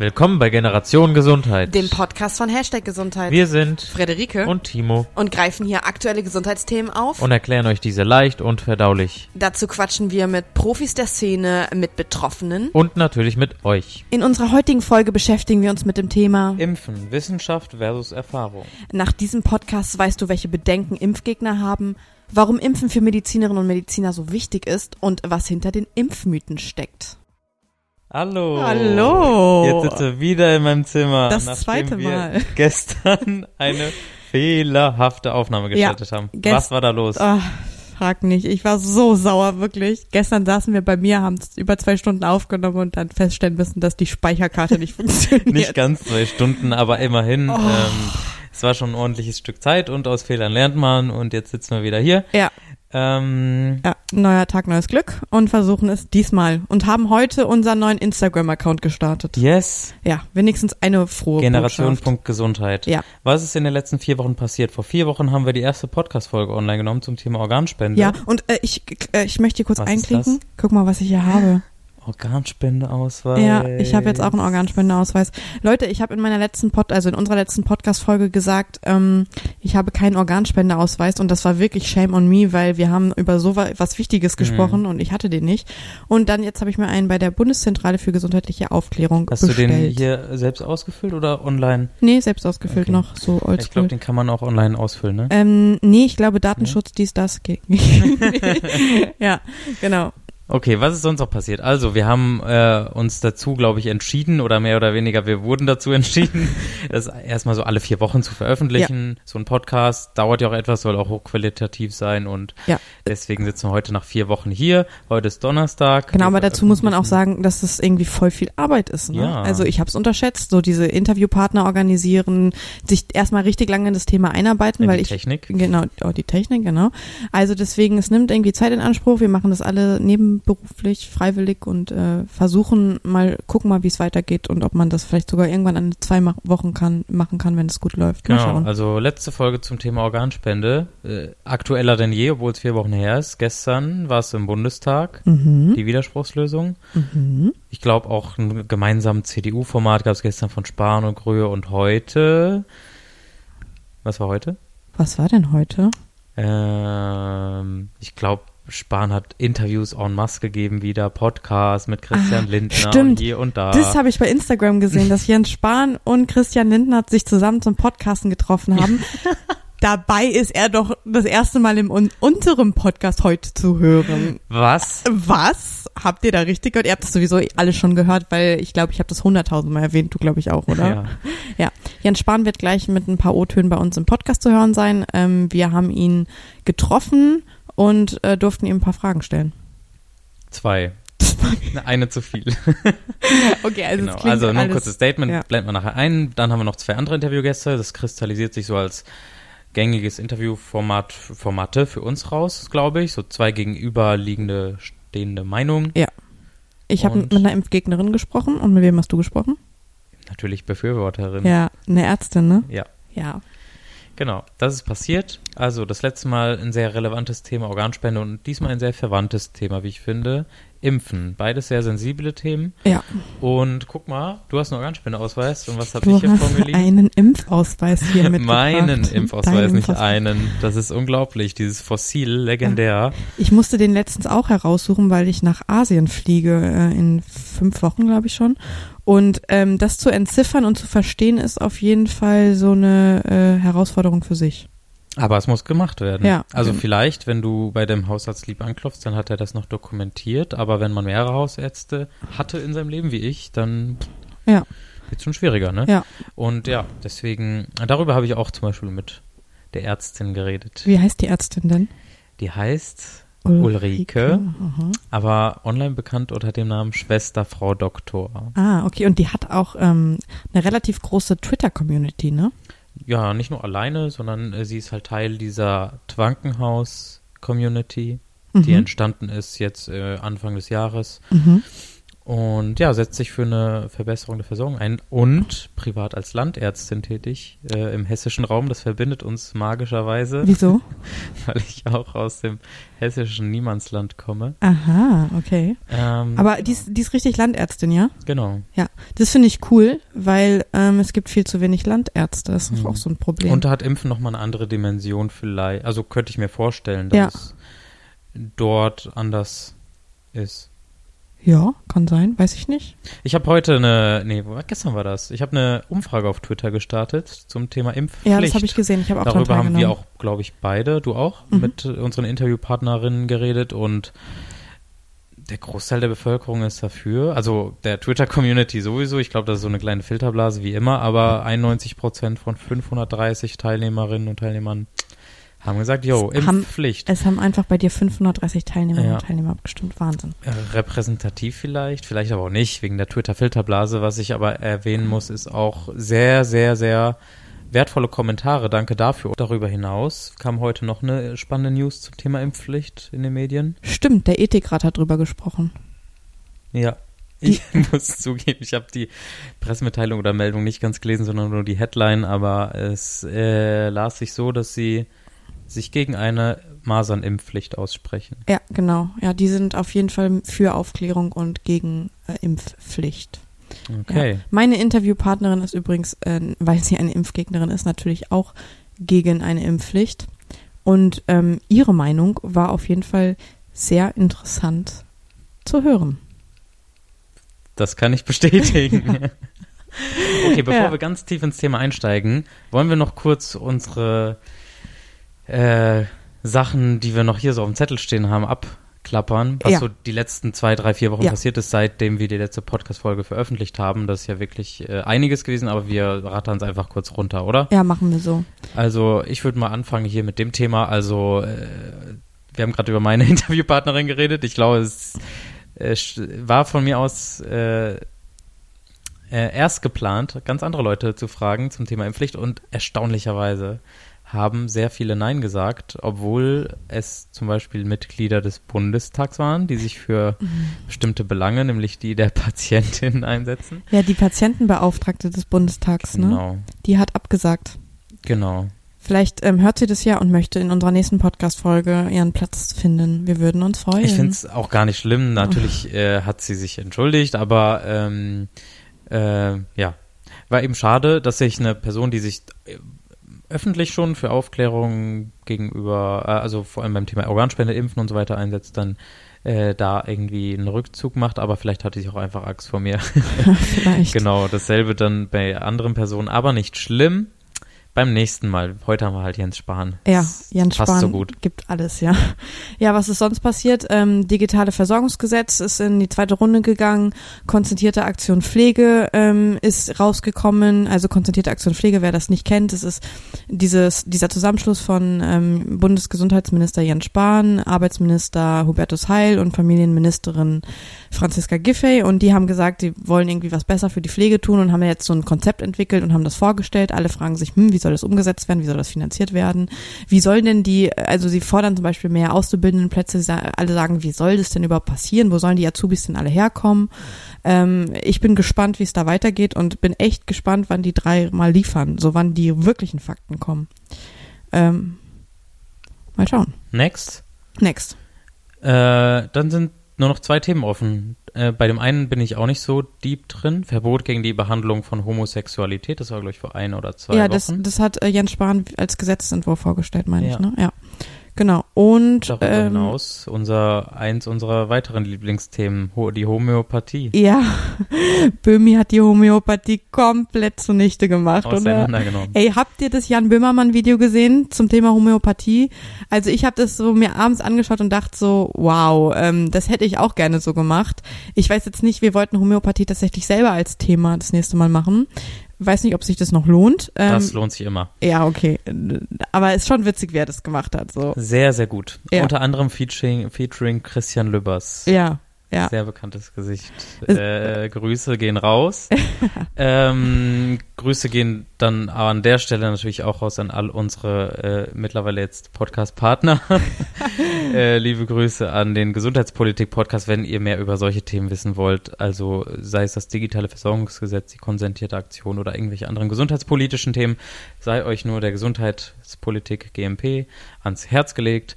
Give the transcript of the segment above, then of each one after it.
Willkommen bei Generation Gesundheit. dem Podcast von Hashtag Gesundheit. Wir sind Frederike und Timo und greifen hier aktuelle Gesundheitsthemen auf. und erklären euch diese leicht und verdaulich. Dazu quatschen wir mit Profis der Szene, mit Betroffenen. Und natürlich mit euch. In unserer heutigen Folge beschäftigen wir uns mit dem Thema. Impfen, Wissenschaft versus Erfahrung. Nach diesem Podcast weißt du, welche Bedenken Impfgegner haben, warum Impfen für Medizinerinnen und Mediziner so wichtig ist und was hinter den Impfmythen steckt. Hallo. Hallo. Jetzt sitze wieder in meinem Zimmer. Das nachdem zweite wir Mal. gestern eine fehlerhafte Aufnahme gestartet haben. gest- Was war da los? Ach, frag nicht. Ich war so sauer, wirklich. Gestern saßen wir bei mir, haben es über zwei Stunden aufgenommen und dann feststellen müssen, dass die Speicherkarte nicht funktioniert. Nicht ganz zwei Stunden, aber immerhin. Oh. Ähm, es war schon ein ordentliches Stück Zeit und aus Fehlern lernt man und jetzt sitzen wir wieder hier. ja, Ähm, ja, neuer Tag, neues Glück und versuchen es diesmal und haben heute unseren neuen Instagram-Account gestartet. yes. Ja, wenigstens eine frohe Generation. Botschaft. Punkt Gesundheit. Ja. Was ist in den letzten vier Wochen passiert? Vor vier Wochen haben wir die erste Podcast-Folge online genommen zum Thema Organspende. Ja, und äh, ich, äh, ich möchte hier kurz Was einklinken. Guck mal, was ich hier habe. Organspendeausweis. Ja, ich habe jetzt auch einen Organspendeausweis. Leute, ich habe in meiner letzten Pod, also in unserer letzten Podcast-Folge gesagt, ähm, ich habe keinen Organspendeausweis und das war wirklich shame on me, weil wir haben über so wa- was Wichtiges Mhm. gesprochen und ich hatte den nicht. Und dann jetzt habe ich mir einen bei der Bundeszentrale für gesundheitliche Aufklärung Hast bestellt. du den hier selbst ausgefüllt oder online? Nee, selbst ausgefüllt Okay. noch, so Ich oldschool. glaube, den kann man auch online ausfüllen, ne? ähm, nee, ich glaube Datenschutz, dies, das geht nicht. ja, genau. Okay, was ist sonst noch passiert? Also, wir haben äh, uns dazu, glaube ich, entschieden oder mehr oder weniger, wir wurden dazu entschieden, das erstmal so alle vier Wochen zu veröffentlichen. So ein Podcast dauert ja auch etwas, soll auch hochqualitativ sein und Ja. deswegen sitzen wir heute nach vier Wochen hier. Heute ist Donnerstag. Genau, aber dazu muss man auch sagen, dass es irgendwie voll viel Arbeit ist. Ne? Ja. Also ich habe es unterschätzt, so diese Interviewpartner organisieren, sich erstmal richtig lange in das Thema einarbeiten, In weil die ich Technik. genau oh, die Technik genau. Also deswegen es nimmt irgendwie Zeit in Anspruch. Wir machen das alle nebenberuflich, freiwillig und äh, versuchen mal gucken mal, wie es weitergeht und ob man das vielleicht sogar irgendwann an zwei Wochen kann machen kann, wenn es gut läuft. Mal Genau, schauen. also letzte Folge zum Thema Organspende. Äh, aktueller denn je, obwohl es vier Wochen her ist. Gestern war es im Bundestag, Mhm. die Widerspruchslösung. Mhm. Ich glaube auch ein gemeinsames CDU-Format gab es gestern von Spahn und Gröhe und heute. Was war heute? Was war denn heute? Ähm, ich glaube, Spahn hat Interviews en masse gegeben wieder, Podcast mit Christian Ah, Lindner stimmt. und hier und da. Das habe ich bei Instagram gesehen, dass Jens Spahn und Christian Lindner sich zusammen zum Podcasten getroffen haben. Dabei ist er doch das erste Mal im un unserem Podcast heute zu hören. Was? Was? Habt ihr da richtig gehört? Ihr habt das sowieso alle schon gehört, weil ich glaube, ich habe das hunderttausendmal erwähnt, du glaube ich auch, oder? Ja. Ja. Jens Spahn wird gleich mit ein paar O-Tönen bei uns im Podcast zu hören sein. Ähm, wir haben ihn getroffen und äh, durften ihm ein paar Fragen stellen. Zwei. Eine zu viel. Okay, also genau. Also nur ein kurzes Statement, ja. blenden wir nachher ein. Dann haben wir noch zwei andere Interviewgäste. Das kristallisiert sich so als gängiges Interviewformat Formate für uns raus, glaube ich. So zwei gegenüberliegende stehende Meinungen. Ich habe mit einer Impfgegnerin gesprochen und mit wem hast du gesprochen? Natürlich Befürworterin. Ja, eine Ärztin, ne? ja. Ja. Genau, das ist passiert. Also das letzte Mal ein sehr relevantes Thema Organspende und diesmal ein sehr verwandtes Thema, wie ich finde. Impfen. Beides sehr sensible Themen. Ja. Und guck mal, du hast einen Organspendeausweis und was habe ich hier vor mir liegen? einen Impfausweis hier mitgebracht. Meinen Impfausweis, Deinen nicht Impfausweis. einen. Das ist unglaublich, dieses Fossil, legendär. Ich musste den letztens auch heraussuchen, weil ich nach Asien fliege, äh, in fünf Wochen, glaube ich schon. Und ähm, das zu entziffern und zu verstehen, ist auf jeden Fall so eine äh, Herausforderung für sich. Aber es muss gemacht werden. Ja. Also vielleicht, wenn du bei dem Hausarzt lieb anklopfst, dann hat er das noch dokumentiert. Aber wenn man mehrere Hausärzte hatte in seinem Leben wie ich, dann Ja. wird schon schwieriger, ne? Ja. Und ja, deswegen, darüber habe ich auch zum Beispiel mit der Ärztin geredet. Wie heißt die Ärztin denn? Die heißt Ulrike, Aha. aber online bekannt unter dem Namen Schwester Frau Doktor. Ah, okay. Und die hat auch ähm, eine relativ große Twitter-Community, ne? Ja, nicht nur alleine, sondern äh, sie ist halt Teil dieser Twankenhaus-Community, die Mhm. entstanden ist jetzt äh, Anfang des Jahres. Mhm. Und ja, setzt sich für eine Verbesserung der Versorgung ein und privat als Landärztin tätig äh, im hessischen Raum. Das verbindet uns magischerweise. Wieso? Weil ich auch aus dem hessischen Niemandsland komme. Aha, okay. Ähm, Aber die ist, die ist richtig Landärztin, ja? genau. Ja, das finde ich cool, weil ähm, es gibt viel zu wenig Landärzte. Das ist Mhm. auch so ein Problem. Und da hat Impfen nochmal eine andere Dimension vielleicht. Also könnte ich mir vorstellen, dass Ja. es dort anders ist. Ja, kann sein, weiß ich nicht. Ich habe heute eine, nee, gestern war das. Ich habe eine Umfrage auf Twitter gestartet zum Thema Impfpflicht. Ja, das habe ich gesehen. Ich habe auch Darüber haben wir auch, glaube ich, beide, du auch, Mhm. mit unseren Interviewpartnerinnen geredet und der Großteil der Bevölkerung ist dafür. Also der Twitter-Community sowieso. Ich glaube, das ist so eine kleine Filterblase wie immer, aber 91 Prozent von 530 Teilnehmerinnen und Teilnehmern haben gesagt, jo, Es haben- Impfpflicht. Es haben einfach bei dir 530 Teilnehmerinnen Ja. und Teilnehmer abgestimmt. Wahnsinn. Repräsentativ vielleicht, vielleicht aber auch nicht, wegen der Twitter-Filterblase. Was ich aber erwähnen muss, ist auch sehr, sehr, sehr wertvolle Kommentare. Danke dafür. Darüber hinaus kam heute noch eine spannende News zum Thema Impfpflicht in den Medien. Stimmt, der Ethikrat hat drüber gesprochen. Ja. Ich muss zugeben, ich habe die Pressemitteilung oder Meldung nicht ganz gelesen, sondern nur die Headline, aber es äh, las sich so, dass sie sich gegen eine Masernimpfpflicht aussprechen. Ja, genau. Ja, die sind auf jeden Fall für Aufklärung und gegen äh, Impfpflicht. Okay. Ja. Meine Interviewpartnerin ist übrigens, äh, weil sie eine Impfgegnerin ist, natürlich auch gegen eine Impfpflicht. Und ähm, ihre Meinung war auf jeden Fall sehr interessant zu hören. Das kann ich bestätigen. okay, bevor Ja. wir ganz tief ins Thema einsteigen, wollen wir noch kurz unsere äh, Sachen, die wir noch hier so auf dem Zettel stehen haben, abklappern, was Ja. so die letzten zwei, drei, vier Wochen Ja. passiert ist, seitdem wir die letzte Podcast-Folge veröffentlicht haben. Das ist ja wirklich äh, einiges gewesen, aber wir rattern es einfach kurz runter, oder? Ja, machen wir so. Also ich würde mal anfangen hier mit dem Thema. Also äh, wir haben gerade über meine Interviewpartnerin geredet. Ich glaube, es äh, war von mir aus äh, äh, erst geplant, ganz andere Leute zu fragen zum Thema Impfpflicht und erstaunlicherweise haben sehr viele Nein gesagt, obwohl es zum Beispiel Mitglieder des Bundestags waren, die sich für bestimmte Belange, nämlich die der Patientin einsetzen. Ja, die Patientenbeauftragte des Bundestags, ne? Genau, Die hat abgesagt. genau. Vielleicht ähm, hört sie das ja und möchte in unserer nächsten Podcast-Folge ihren Platz finden. Wir würden uns freuen. Ich finde es auch gar nicht schlimm. Natürlich äh, hat sie sich entschuldigt, aber ähm, äh, ja, war eben schade, dass sich eine Person, die sich äh, öffentlich schon für Aufklärung gegenüber, äh, also vor allem beim Thema Organspende, Impfen und so weiter einsetzt, dann äh, da irgendwie einen Rückzug macht, aber vielleicht hatte sie auch einfach Angst vor mir. Vielleicht. genau, dasselbe dann bei anderen Personen, aber nicht schlimm. Beim nächsten Mal. Heute haben wir halt Jens Spahn. Ja, Jens passt Spahn so gut. gibt alles, ja. Ja, was ist sonst passiert? Ähm, digitale Versorgungsgesetz ist in die zweite Runde gegangen. Konzentrierte Aktion Pflege ähm, ist rausgekommen. Also konzentrierte Aktion Pflege, wer das nicht kennt, das ist dieses, dieser Zusammenschluss von ähm, Bundesgesundheitsminister Jens Spahn, Arbeitsminister Hubertus Heil und Familienministerin Franziska Giffey. Und die haben gesagt, die wollen irgendwie was besser für die Pflege tun und haben jetzt so ein Konzept entwickelt und haben das vorgestellt. Alle fragen sich, hm, wie soll das umgesetzt werden? Wie soll das finanziert werden? Wie sollen denn die, also sie fordern zum Beispiel mehr Auszubildendenplätze, sie alle sagen, wie soll das denn überhaupt passieren? Wo sollen die Azubis denn alle herkommen? Ähm, ich bin gespannt, wie es da weitergeht und bin echt gespannt, wann die drei mal liefern, so wann die wirklichen Fakten kommen. Ähm, mal schauen. Next. Next. Äh, dann sind nur noch zwei Themen offen. Äh, bei dem einen bin ich auch nicht so deep drin. Verbot gegen die Behandlung von Homosexualität. Das war, glaube ich, vor ein oder zwei ja, Wochen. das, das hat äh, Jens Spahn als Gesetzentwurf vorgestellt, meine Ja. ich, ne? Ja. Genau. Und Darüber ähm, hinaus unser eins unserer weiteren Lieblingsthemen, die Homöopathie. ja, Böhmi hat die Homöopathie komplett zunichte gemacht, oder? Auseinandergenommen. Ey, habt ihr das Jan Böhmermann Video gesehen zum Thema Homöopathie? Also ich habe das so mir abends angeschaut und dachte so, wow, ähm, das hätte ich auch gerne so gemacht. Ich weiß jetzt nicht, wir wollten Homöopathie tatsächlich selber als Thema das nächste Mal machen. Weiß nicht, ob sich das noch lohnt. Ähm, Das lohnt sich immer. ja, okay. Aber ist schon witzig, wer das gemacht hat. So. Sehr, sehr gut. Ja. Unter anderem featuring, featuring Christian Lübbers. Ja, Ja. Sehr bekanntes Gesicht. Äh, Grüße gehen raus. ähm, Grüße gehen dann an der Stelle natürlich auch raus an all unsere äh, mittlerweile jetzt Podcast-Partner. äh, liebe Grüße an den Gesundheitspolitik-Podcast, wenn ihr mehr über solche Themen wissen wollt. Also sei es das digitale Versorgungsgesetz, die konsentierte Aktion oder irgendwelche anderen gesundheitspolitischen Themen, sei euch nur der Gesundheitspolitik GMP ans Herz gelegt.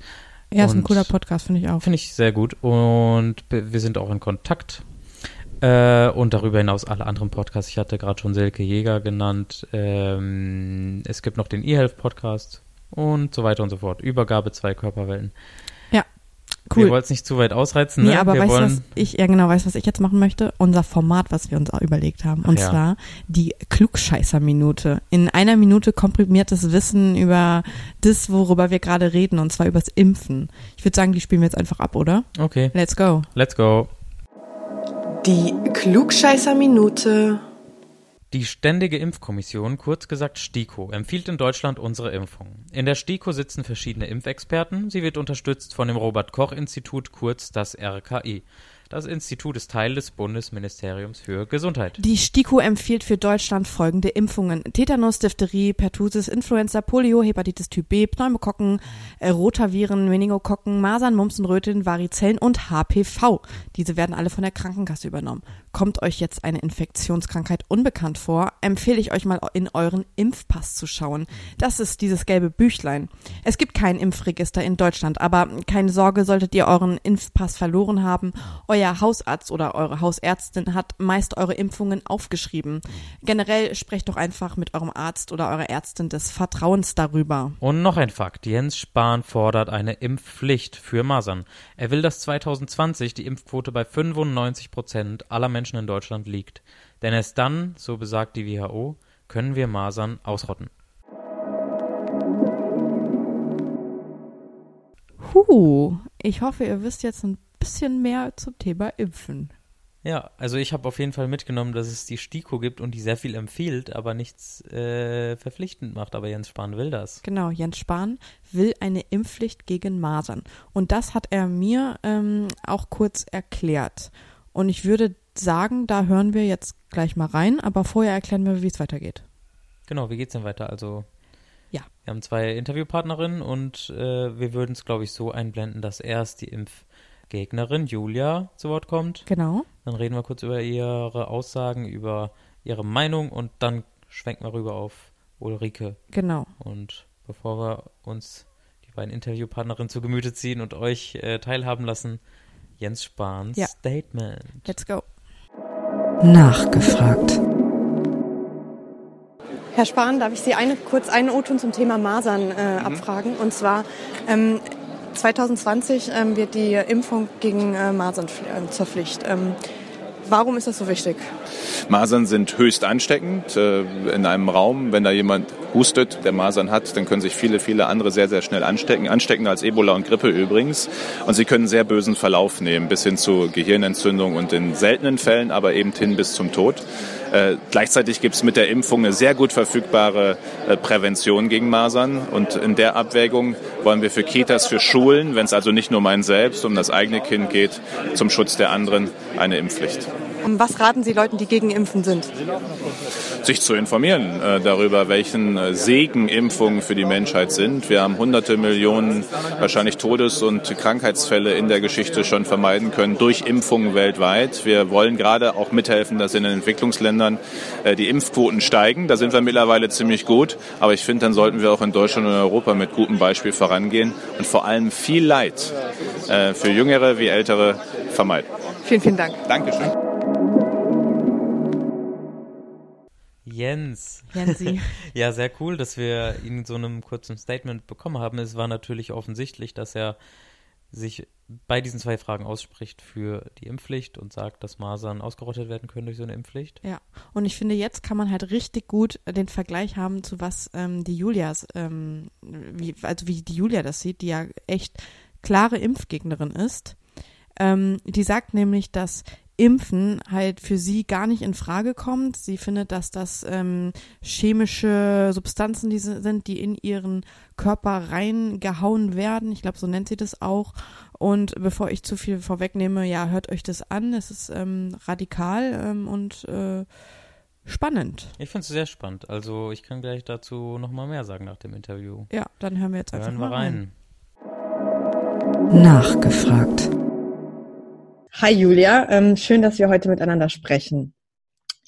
Ja, ist ein cooler Podcast, finde ich auch. Finde ich sehr gut. Und wir sind auch in Kontakt. Äh, und darüber hinaus alle anderen Podcasts. Ich hatte gerade schon Silke Jäger genannt. Ähm, es gibt noch den eHealth-Podcast und so weiter und so fort. Übergabe zwei Körperwellen. Wir Cool. wollten es nicht zu weit ausreizen. Ne? Nee, aber wir weißt du, wollen, was ich, ja genau, weißt du, was ich jetzt machen möchte? Unser Format, was wir uns auch überlegt haben. Und ja. zwar die Klugscheißer-Minute. In einer Minute komprimiertes Wissen über das, worüber wir gerade reden, und zwar übers Impfen. Ich würde sagen, die spielen wir jetzt einfach ab, oder? Okay, Let's go. let's go. Die Klugscheißer-Minute. Die Ständige Impfkommission, kurz gesagt STIKO, empfiehlt in Deutschland unsere Impfung. In der STIKO sitzen verschiedene Impfexperten. Sie wird unterstützt von dem Robert-Koch-Institut, kurz das RKI. Das Institut ist Teil des Bundesministeriums für Gesundheit. Die STIKO empfiehlt für Deutschland folgende Impfungen. Tetanus, Diphtherie, Pertussis, Influenza, Polio, Hepatitis Typ B, Pneumokokken, äh, Rotaviren, Meningokokken, Masern, Mumps und Röteln, Varizellen und HPV. Diese werden alle von der Krankenkasse übernommen. Kommt euch jetzt eine Infektionskrankheit unbekannt vor, empfehle ich euch mal in euren Impfpass zu schauen. Das ist dieses gelbe Büchlein. Es gibt kein Impfregister in Deutschland, aber keine Sorge, solltet ihr euren Impfpass verloren haben. Euer Hausarzt oder eure Hausärztin hat meist eure Impfungen aufgeschrieben. Generell sprecht doch einfach mit eurem Arzt oder eurer Ärztin des Vertrauens darüber. Und noch ein Fakt. Jens Spahn fordert eine Impfpflicht für Masern. Er will, dass 2020 die Impfquote bei 95 Prozent aller Menschen in Deutschland liegt. Denn erst dann, so besagt die WHO, können wir Masern ausrotten. Huh, ich hoffe, ihr wisst jetzt ein bisschen mehr zum Thema Impfen. Ja, also ich habe auf jeden Fall mitgenommen, dass es die STIKO gibt und die sehr viel empfiehlt, aber nichts äh, verpflichtend macht. Aber Jens Spahn will das. Genau, Jens Spahn will eine Impfpflicht gegen Masern. Und das hat er mir ähm, auch kurz erklärt. Und ich würde sagen, da hören wir jetzt gleich mal rein, aber vorher erklären wir, wie es weitergeht. Genau, wie geht's denn weiter? Also Ja. wir haben zwei Interviewpartnerinnen und äh, wir würden es, glaube ich, so einblenden, dass erst die Impfgegnerin Julia zu Wort kommt. Genau. Dann reden wir kurz über ihre Aussagen, über ihre Meinung und dann schwenken wir rüber auf Ulrike. Genau. Und bevor wir uns die beiden Interviewpartnerinnen zu Gemüte ziehen und euch äh, teilhaben lassen, Jens Spahns Ja. Statement. Let's go. Nachgefragt. Herr Spahn, darf ich Sie eine, kurz einen O-Ton zum Thema Masern äh, abfragen? Und zwar, ähm, 2020 ähm, wird die Impfung gegen äh, Masern äh, zur Pflicht. Ähm, warum ist das so wichtig? Masern sind höchst ansteckend. Äh, In einem Raum, wenn da jemand hustet, der Masern hat, dann können sich viele, viele andere sehr, sehr schnell anstecken. Ansteckender als Ebola und Grippe übrigens. Und sie können sehr bösen Verlauf nehmen, bis hin zu Gehirnentzündung und in seltenen Fällen aber eben hin bis zum Tod. Äh, gleichzeitig gibt es mit der Impfung eine sehr gut verfügbare äh, Prävention gegen Masern. Und in der Abwägung wollen wir für Kitas, für Schulen, wenn es also nicht nur um einen selbst, um das eigene Kind geht, zum Schutz der anderen, eine Impfpflicht. Was raten Sie Leuten, die gegen Impfen sind? sich zu informieren äh, darüber, welchen äh, Segen Impfungen für die Menschheit sind. Wir haben hunderte Millionen wahrscheinlich Todes- und Krankheitsfälle in der Geschichte schon vermeiden können durch Impfungen weltweit. Wir wollen gerade auch mithelfen, dass in den Entwicklungsländern äh, die Impfquoten steigen. Da sind wir mittlerweile ziemlich gut. Aber ich finde, dann sollten wir auch in Deutschland und Europa mit gutem Beispiel vorangehen und vor allem viel Leid äh, für Jüngere wie Ältere vermeiden. Vielen, vielen Dank. Dankeschön. Jens. Jensi. Ja, sehr cool, dass wir ihn in so einem kurzen Statement bekommen haben. Es war natürlich offensichtlich, dass er sich bei diesen zwei Fragen ausspricht für die Impfpflicht und sagt, dass Masern ausgerottet werden können durch so eine Impfpflicht. Ja, und ich finde, jetzt kann man halt richtig gut den Vergleich haben zu was ähm, die Julias, ähm, wie, also wie die Julia das sieht, die ja echt klare Impfgegnerin ist. Ähm, die sagt nämlich, dass Impfen halt für sie gar nicht in Frage kommt. Sie findet, dass das ähm, chemische Substanzen die sind, die in ihren Körper reingehauen werden. Ich glaube, so nennt sie das auch. Und bevor ich zu viel vorwegnehme, ja, hört euch das an. Es ist ähm, radikal ähm, und äh, spannend. Ich finde es sehr spannend. Also ich kann gleich dazu nochmal mehr sagen nach dem Interview. Ja, dann hören wir jetzt einfach Hören mal wir rein. rein. Nachgefragt. Hi Julia, ähm, schön, dass wir heute miteinander sprechen.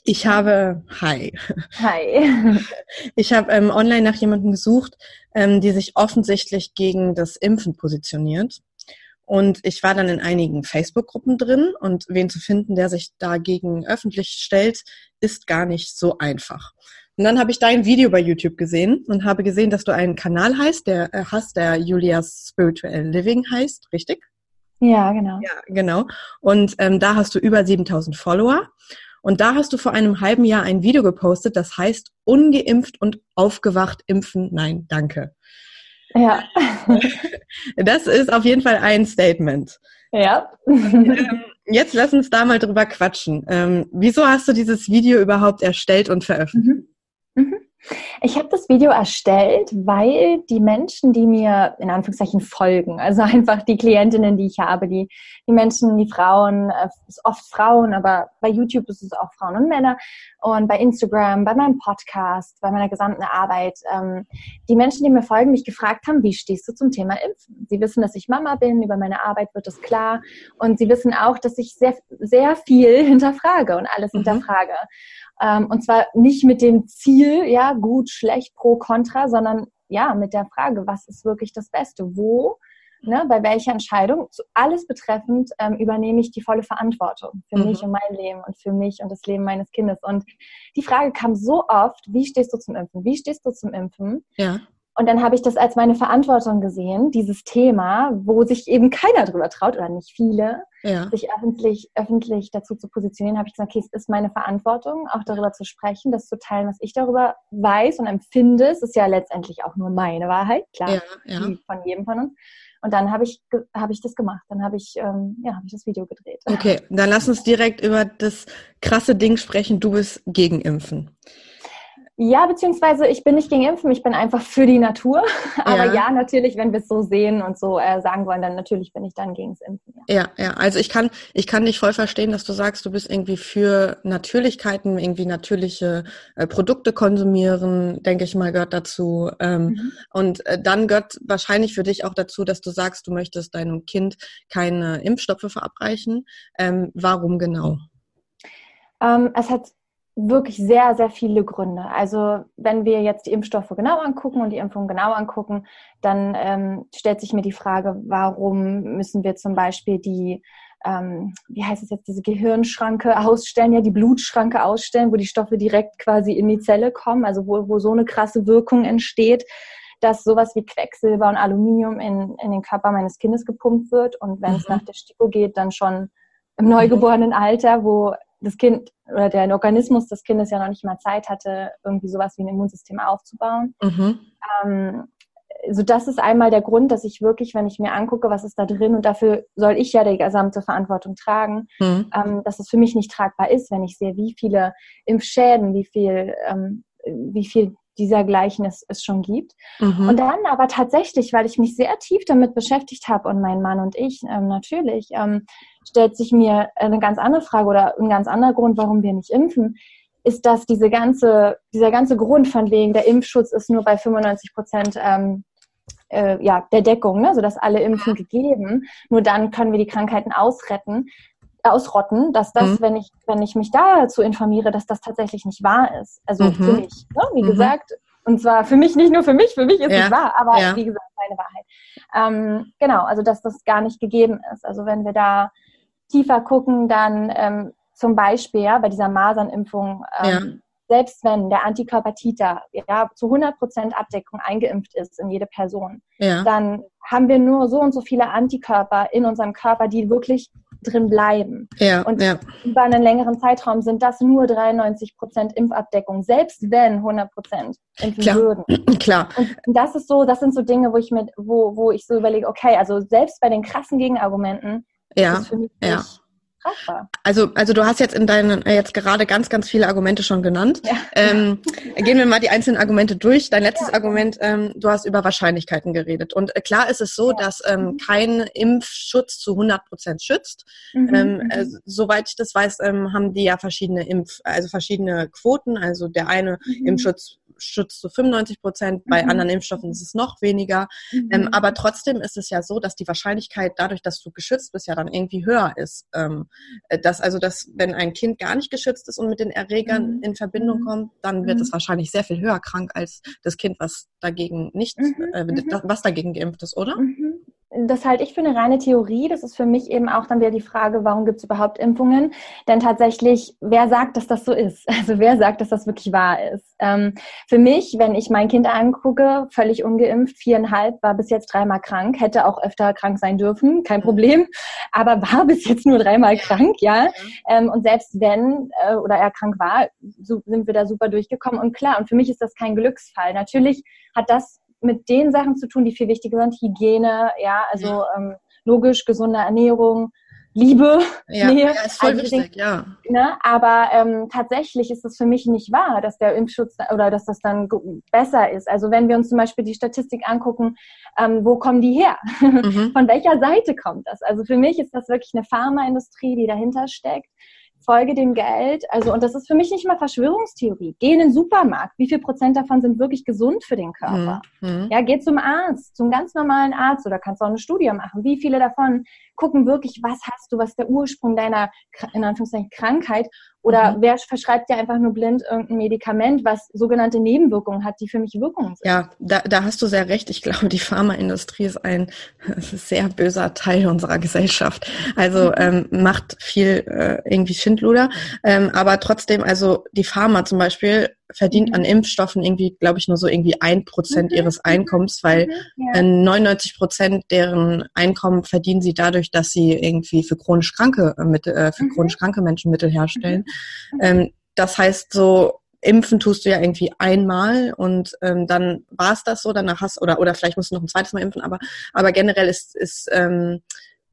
Ich habe, hi, Hi. ich habe ähm, online nach jemandem gesucht, ähm, die sich offensichtlich gegen das Impfen positioniert. Und ich war dann in einigen Facebook-Gruppen drin und wen zu finden, der sich dagegen öffentlich stellt, ist gar nicht so einfach. Und dann habe ich dein Video bei YouTube gesehen und habe gesehen, dass du einen Kanal heißt, der äh, hast, der Julias Spiritual Living heißt, richtig? Ja, genau. Ja, genau. Und ähm, da hast du über 7000 Follower. Und da hast du vor einem halben Jahr ein Video gepostet, das heißt ungeimpft und aufgewacht impfen. Nein, danke. Ja. Das ist auf jeden Fall ein Statement. ja. Ähm, jetzt lass uns da mal drüber quatschen. Ähm, wieso hast du dieses Video überhaupt erstellt und veröffentlicht? Mhm. Ich habe das Video erstellt, weil die Menschen, die mir in Anführungszeichen folgen, also einfach die Klientinnen, die ich habe, die, die Menschen, die Frauen, äh, ist oft Frauen, aber bei YouTube ist es auch Frauen und Männer und bei Instagram, bei meinem Podcast, bei meiner gesamten Arbeit, ähm, die Menschen, die mir folgen, mich gefragt haben, wie stehst du zum Thema Impfen? Sie wissen, dass ich Mama bin, über meine Arbeit wird das klar und sie wissen auch, dass ich sehr, sehr viel hinterfrage und alles Mhm. hinterfrage. Ähm, und zwar nicht mit dem Ziel, ja, gut, schlecht, pro, contra, sondern ja, mit der Frage, was ist wirklich das Beste? Wo, ne, bei welcher Entscheidung, zu alles betreffend, ähm, übernehme ich die volle Verantwortung für Mhm. mich und mein Leben und für mich und das Leben meines Kindes. Und die Frage kam so oft, wie stehst du zum Impfen? Wie stehst du zum Impfen? Ja. Und dann habe ich das als meine Verantwortung gesehen, dieses Thema, wo sich eben keiner drüber traut oder nicht viele, Ja. sich öffentlich, öffentlich dazu zu positionieren, habe ich gesagt, okay, es ist meine Verantwortung, auch darüber zu sprechen, das zu teilen, was ich darüber weiß und empfinde. Es ist ja letztendlich auch nur meine Wahrheit, klar, Ja, ja. die von jedem von uns. Und dann habe ich, habe ich das gemacht. Dann habe ich, ähm, ja, habe ich das Video gedreht. Okay, dann lass uns direkt über das krasse Ding sprechen. Du bist gegen Impfen. Ja, beziehungsweise ich bin nicht gegen Impfen, ich bin einfach für die Natur. Aber Ja. ja, natürlich, wenn wir es so sehen und so äh, sagen wollen, dann natürlich bin ich dann gegen das Impfen. Ja. Ja, ja. Also ich kann, ich kann dich voll verstehen, dass du sagst, du bist irgendwie für Natürlichkeiten, irgendwie natürliche äh, Produkte konsumieren, denke ich mal, gehört dazu. Ähm, Mhm. Und äh, dann gehört wahrscheinlich für dich auch dazu, dass du sagst, du möchtest deinem Kind keine Impfstoffe verabreichen. Ähm, warum genau? Ähm, es hat wirklich sehr, sehr viele Gründe. Also wenn wir jetzt die Impfstoffe genau angucken und die Impfung genau angucken, dann ähm, stellt sich mir die Frage, warum müssen wir zum Beispiel die, ähm, wie heißt es jetzt, diese Gehirnschranke ausstellen, ja, die Blutschranke ausstellen, wo die Stoffe direkt quasi in die Zelle kommen, also wo, wo so eine krasse Wirkung entsteht, dass sowas wie Quecksilber und Aluminium in, in den Körper meines Kindes gepumpt wird und wenn es Mhm. nach der STIKO geht, dann schon im neugeborenen Alter, wo das Kind oder der Organismus des Kindes ja noch nicht mal Zeit hatte, irgendwie sowas wie ein Immunsystem aufzubauen. Mhm. Ähm, so das ist einmal der Grund, dass ich wirklich, wenn ich mir angucke, was ist da drin und dafür soll ich ja die gesamte Verantwortung tragen, Mhm. ähm, dass es für mich nicht tragbar ist, wenn ich sehe, wie viele Impfschäden, wie viel, ähm, wie viel dieser Gleichen es, es schon gibt. Mhm. Und dann aber tatsächlich, weil ich mich sehr tief damit beschäftigt habe und mein Mann und ich ähm, natürlich, ähm, stellt sich mir eine ganz andere Frage oder ein ganz anderer Grund, warum wir nicht impfen, ist, dass diese ganze, dieser ganze Grund von wegen, der Impfschutz ist nur bei 95 Prozent ähm, äh, ja, der Deckung, ne? sodass alle Impfen gegeben. Nur dann können wir die Krankheiten ausretten, ausrotten, dass das, Mhm. wenn ich, wenn ich mich dazu informiere, dass das tatsächlich nicht wahr ist. Also Mhm. für mich, ne? wie Mhm. gesagt, und zwar für mich, nicht nur für mich, für mich ist Ja, es wahr, aber ja. wie gesagt, meine Wahrheit. Ähm, genau, also dass das gar nicht gegeben ist. Also wenn wir da tiefer gucken, dann ähm, zum Beispiel ja, bei dieser Masernimpfung, ähm, selbst wenn der Antikörper Titer ja, zu 100% Abdeckung eingeimpft ist in jede Person, ja. dann haben wir nur so und so viele Antikörper in unserem Körper, die wirklich drin bleiben. Ja, Und ja. über einen längeren Zeitraum sind das nur 93% Impfabdeckung, selbst wenn 100% impfen Klar. würden. Klar. Und das ist so, das sind so Dinge, wo ich mit, wo, wo ich so überlege, okay, also selbst bei den krassen Gegenargumenten Ja, ist für mich ja. nicht strafbar. Also, also du hast jetzt in deinen, jetzt gerade ganz, ganz viele Argumente schon genannt. Ja. Ähm, gehen wir mal die einzelnen Argumente durch. Dein letztes ja. Argument, ähm, du hast über Wahrscheinlichkeiten geredet. Und äh, klar ist es so, ja. dass ähm, mhm. kein Impfschutz zu 100 Prozent schützt. Mhm. Ähm, mhm. äh, soweit ich das weiß, ähm, haben die ja verschiedene Impf, also verschiedene Quoten. Also der eine mhm. Impfschutz schützt zu 95 Prozent, bei mhm. anderen Impfstoffen ist es noch weniger. Mhm. Ähm, aber trotzdem ist es ja so, dass die Wahrscheinlichkeit dadurch, dass du geschützt bist, ja dann irgendwie höher ist. Ähm, äh, dass also, dass wenn ein Kind gar nicht geschützt ist und mit den Erregern mhm. in Verbindung mhm. kommt, dann wird es mhm. wahrscheinlich sehr viel höher krank als das Kind, was dagegen nicht, mhm. äh, was dagegen geimpft ist, oder? Das halte ich für eine reine Theorie. Das ist für mich eben auch dann wieder die Frage, warum gibt es überhaupt Impfungen? Denn tatsächlich, wer sagt, dass das so ist? Also wer sagt, dass das wirklich wahr ist? Ähm, für mich, wenn ich mein Kind angucke, völlig ungeimpft, viereinhalb, war bis jetzt dreimal krank, hätte auch öfter krank sein dürfen, kein Problem, aber war bis jetzt nur dreimal krank, ja. Ähm, und selbst wenn äh, oder er krank war, so sind wir da super durchgekommen. Und klar, und für mich ist das kein Glücksfall. Natürlich hat das mit den Sachen zu tun, die viel wichtiger sind. Hygiene, ja, also ähm, logisch gesunde Ernährung, Liebe, ja, Nähe. Ja, ist voll wichtig, Dinge, ja. Ne? Aber ähm, tatsächlich ist es für mich nicht wahr, dass der Impfschutz oder dass das dann besser ist. Also wenn wir uns zum Beispiel die Statistik angucken, ähm, wo kommen die her? Mhm. Von welcher Seite kommt das? Also für mich ist das wirklich eine Pharmaindustrie, die dahinter steckt folge dem Geld. Also, und das ist für mich nicht mal Verschwörungstheorie. Geh in den Supermarkt. Wie viel Prozent davon sind wirklich gesund für den Körper? Mhm. Ja, geh zum Arzt, zum ganz normalen Arzt oder kannst auch eine Studie machen. Wie viele davon gucken wirklich, was hast du, was ist der Ursprung deiner, in Anführungszeichen, Krankheit oder mhm. wer verschreibt dir einfach nur blind irgendein Medikament, was sogenannte Nebenwirkungen hat, die für mich Wirkungen sind? Ja, da, da hast du sehr recht. Ich glaube, die Pharmaindustrie ist ein sehr böser Teil unserer Gesellschaft. Also mhm. ähm, macht viel äh, irgendwie Schindluder. Ähm, aber trotzdem, also die Pharma zum Beispiel verdient mhm. an Impfstoffen irgendwie, glaube ich, nur so irgendwie ein Prozent mhm. ihres Einkommens, weil mhm. ja. 99 Prozent deren Einkommen verdienen sie dadurch, dass sie irgendwie für chronisch kranke äh, äh, für mhm. chronisch kranke Menschen Mittel herstellen. Mhm. Ähm, das heißt so, impfen tust du ja irgendwie einmal und ähm, dann war es das so, danach hast oder oder vielleicht musst du noch ein zweites Mal impfen, aber aber generell ist ist ähm,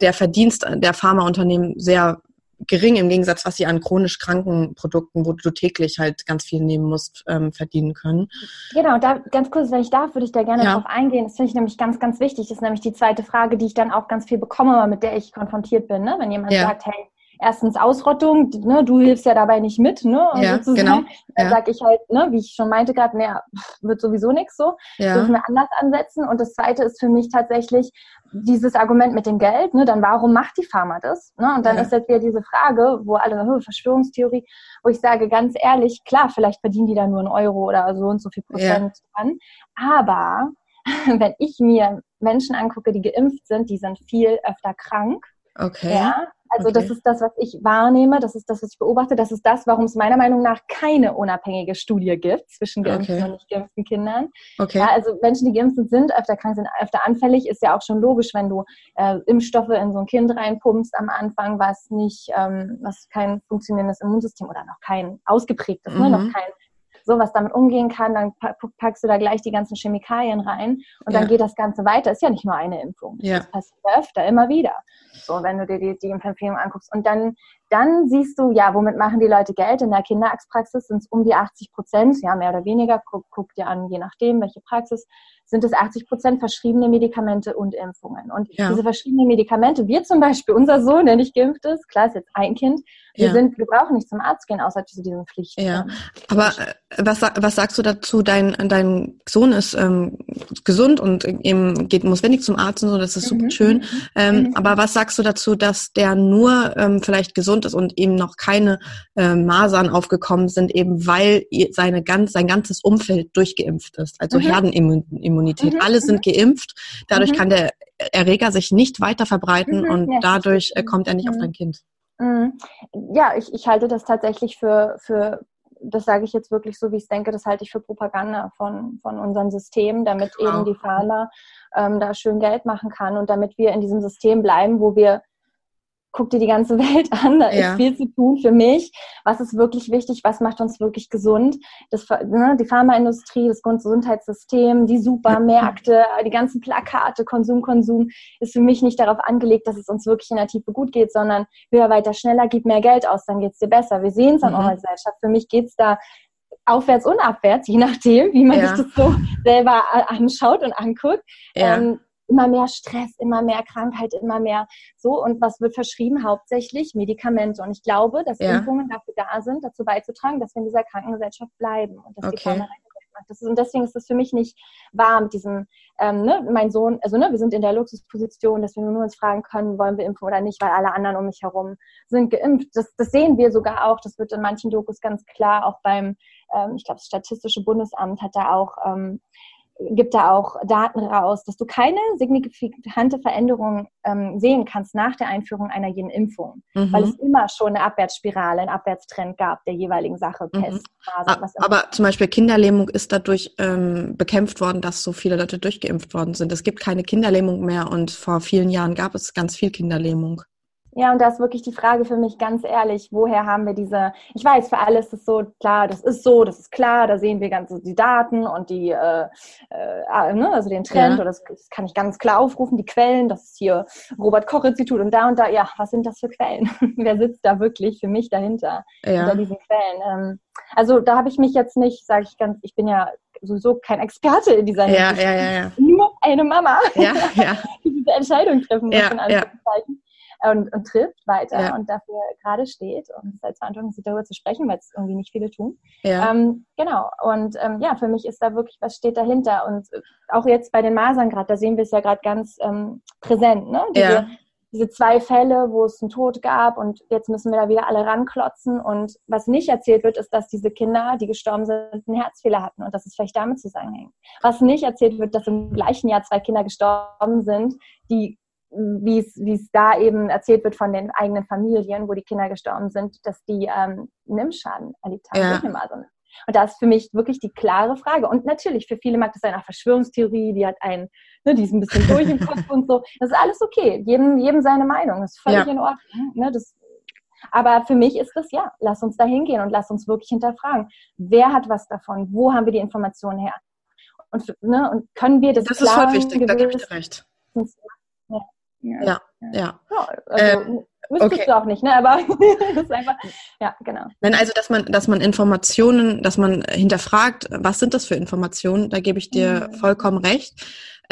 der Verdienst der Pharmaunternehmen sehr gering im Gegensatz, was sie an chronisch kranken Produkten, wo du täglich halt ganz viel nehmen musst, ähm, verdienen können. Genau, da ganz kurz, wenn ich darf, würde ich da gerne ja. drauf eingehen. Das finde ich nämlich ganz, ganz wichtig. Das ist nämlich die zweite Frage, die ich dann auch ganz viel bekomme, mit der ich konfrontiert bin. Ne? Wenn jemand ja. sagt, hey, erstens Ausrottung, ne, du hilfst ja dabei nicht mit, ne? Ja, sozusagen. genau. Dann ja. sage ich halt, ne, wie ich schon meinte gerade, naja, wird sowieso nichts so. Ja. Dürfen wir anders ansetzen. Und das zweite ist für mich tatsächlich dieses Argument mit dem Geld, ne, dann warum macht die Pharma das? Ne? Und dann ja. ist jetzt wieder diese Frage, wo alle, oh, Verschwörungstheorie, wo ich sage, ganz ehrlich, klar, vielleicht verdienen die da nur einen Euro oder so und so viel Prozent dran. Aber wenn ich mir Menschen angucke, die geimpft sind, die sind viel öfter krank. Okay. Ja, also okay. das ist das, was ich wahrnehme, das ist das, was ich beobachte, das ist das, warum es meiner Meinung nach keine unabhängige Studie gibt zwischen geimpften okay. und nicht geimpften Kindern. Okay. Ja, also Menschen, die geimpft sind, öfter krank sind, öfter anfällig, ist ja auch schon logisch, wenn du äh, Impfstoffe in so ein Kind reinpumpst am Anfang, was nicht, ähm, was kein funktionierendes Immunsystem oder noch kein ausgeprägtes, mhm. ne, noch mhm. kein sowas damit umgehen kann, dann packst du da gleich die ganzen Chemikalien rein und ja. dann geht das Ganze weiter. Ist ja nicht nur eine Impfung. Ja. Das passiert öfter, immer wieder. So, wenn du dir die, die Impfempfehlung anguckst. Und dann, dann siehst du, ja, womit machen die Leute Geld? In der Kinderarztpraxis sind es um die 80 Prozent, ja, mehr oder weniger. Guck, guck dir an, je nachdem, welche Praxis sind es 80 Prozent verschriebene Medikamente und Impfungen. Und ja. diese verschriebenen Medikamente, wir zum Beispiel, unser Sohn, der nicht geimpft ist, klar ist jetzt ein Kind, wir ja. sind, wir brauchen nicht zum Arzt gehen, außer zu diesen Pflichten. Ja, aber äh, was, was sagst du dazu? Dein, dein Sohn ist ähm, gesund und eben geht, muss wenig zum Arzt und so, das ist super mhm. schön. Mhm. Ähm, mhm. Aber was sagst du dazu, dass der nur ähm, vielleicht gesund ist und eben noch keine äh, Masern aufgekommen sind, eben weil seine ganz, sein ganzes Umfeld durchgeimpft ist, also mhm. Herdenimmunität. Mhm. Alle sind mhm. geimpft, dadurch kann der Erreger sich nicht weiter verbreiten und dadurch äh, kommt er nicht auf dein Kind. Mhm. Ja, ich, ich halte das tatsächlich für, für das sage ich jetzt wirklich so, wie ich es denke, das halte ich für Propaganda von, von unserem System, damit genau. eben die Pharma ähm, da schön Geld machen kann und damit wir in diesem System bleiben, wo wir guck dir die ganze Welt an, da Ja. ist viel zu tun für mich. Was ist wirklich wichtig? Was macht uns wirklich gesund? Das, ne, die Pharmaindustrie, das Gesundheitssystem, die Supermärkte, die ganzen Plakate, Konsum, Konsum, ist für mich nicht darauf angelegt, dass es uns wirklich in der Tiefe gut geht, sondern höher, weiter, schneller, gib mehr Geld aus, dann geht's dir besser. Wir sehen es an Mhm. unserer Gesellschaft. Für mich geht's da aufwärts und abwärts, je nachdem, wie man Ja. sich das so selber anschaut und anguckt. Ja. Ähm, immer mehr Stress, immer mehr Krankheit, immer mehr so. Und was wird verschrieben? Hauptsächlich Medikamente. Und ich glaube, dass Ja. Impfungen dafür da sind, dazu beizutragen, dass wir in dieser Krankengesellschaft bleiben und dass die Okay. Pharma macht. Das ist, und deswegen ist das für mich nicht wahr mit diesem, ähm, ne, mein Sohn, also ne, wir sind in der Luxusposition, dass wir nur uns fragen können, wollen wir impfen oder nicht, weil alle anderen um mich herum sind geimpft. Das, das sehen wir sogar auch, das wird in manchen Dokus ganz klar, auch beim, ähm, ich glaube, das Statistische Bundesamt hat da auch ähm, gibt da auch Daten raus, dass du keine signifikante Veränderung ähm, sehen kannst nach der Einführung einer jeden Impfung, weil es Mhm. immer schon eine Abwärtsspirale, einen Abwärtstrend gab der jeweiligen Sache, Mhm. Pest, was immer. Aber zum Beispiel Kinderlähmung ist dadurch ähm, bekämpft worden, dass so viele Leute durchgeimpft worden sind. Es gibt keine Kinderlähmung mehr und vor vielen Jahren gab es ganz viel Kinderlähmung. Ja, und da ist wirklich die Frage für mich ganz ehrlich, woher haben wir diese, ich weiß, für alle ist es so, klar, das ist so, das ist klar, da sehen wir ganz die Daten und die, äh, äh, ne, also den Trend, Ja. oder das, das kann ich ganz klar aufrufen, die Quellen, das ist hier Robert-Koch-Institut und da und da, ja, was sind das für Quellen? Wer sitzt da wirklich für mich dahinter, hinter Ja. diesen Quellen? Ähm, also da habe ich mich jetzt nicht, sage ich ganz, ich bin ja sowieso kein Experte in dieser Ja, Hinsicht. ja, ja, ja. Nur eine Mama Ja, ja. die diese Entscheidung treffen muss, Ja, in ja. Und, und trifft weiter Ja. und dafür gerade steht und es als Verantwortung sieht, darüber zu sprechen, weil es irgendwie nicht viele tun. ja. Ähm, genau. Und ähm, ja, für mich ist da wirklich, was steht dahinter? Und äh, auch jetzt bei den Masern gerade, da sehen wir es ja gerade ganz ähm, präsent, ne? Diese, Ja. diese zwei Fälle, wo es einen Tod gab und jetzt müssen wir da wieder alle ranklotzen. Und was nicht erzählt wird, ist, dass diese Kinder, die gestorben sind, einen Herzfehler hatten und dass es vielleicht damit zusammenhängt. Was nicht erzählt wird, dass im gleichen Jahr zwei Kinder gestorben sind, die wie es, wie es da eben erzählt wird von den eigenen Familien, wo die Kinder gestorben sind, dass die ähm, Nimmschaden erlebt haben Ja. Masern. Und da ist für mich wirklich die klare Frage. Und natürlich, für viele mag das eine Verschwörungstheorie, die hat einen, ne, die ist ein bisschen durch im Kopf und so. Das ist alles okay. Jedem, jedem seine Meinung. Das ist völlig Ja. in Ordnung. Ne? Das, aber für mich ist das ja, lass uns da hingehen und lass uns wirklich hinterfragen. Wer hat was davon? Wo haben wir die Informationen her? Und, ne, und können wir das Das ist voll wichtig, da gebe ich dir recht. Ja. Ja, ja. Ja, also, Ähm, wüsstest okay. du auch nicht, ne? Aber das ist einfach, ja, genau. Nein, also dass man, dass man Informationen, dass man hinterfragt, was sind das für Informationen, da gebe ich dir Mhm. vollkommen recht.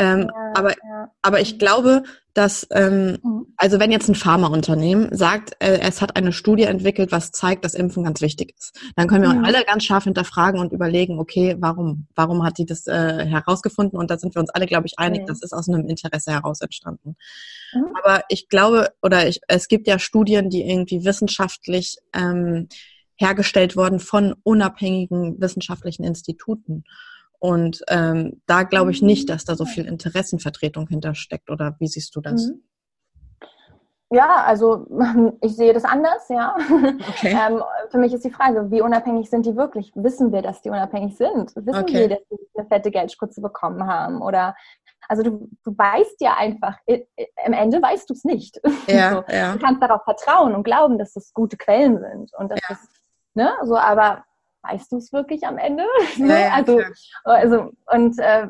Ähm, Ja, aber, ja. aber ich glaube, dass, ähm, Mhm. also wenn jetzt ein Pharmaunternehmen sagt, äh, es hat eine Studie entwickelt, was zeigt, dass Impfen ganz wichtig ist, dann können wir Mhm. alle ganz scharf hinterfragen und überlegen, okay, warum, warum hat die das äh, herausgefunden? Und da sind wir uns alle, glaube ich, einig, Mhm. das ist aus einem Interesse heraus entstanden. Mhm. Aber ich glaube, oder ich, es gibt ja Studien, die irgendwie wissenschaftlich ähm, hergestellt wurden von unabhängigen wissenschaftlichen Instituten. Und ähm, da glaube ich nicht, dass da so viel Interessenvertretung hintersteckt. Oder wie siehst du das? Mhm. Ja, also ich sehe das anders, ja. Okay. Ähm, für mich ist die Frage, wie unabhängig sind die wirklich? Wissen wir, dass die unabhängig sind? Wissen Okay. wir, dass sie eine fette Geldspritze bekommen haben? Oder also du, du weißt ja einfach, i- i- am Ende weißt du es nicht. Ja, so. ja. Du kannst darauf vertrauen und glauben, dass das gute Quellen sind und dass Ja. das, ne, so, aber weißt du es wirklich am Ende? Ja, also, also und äh,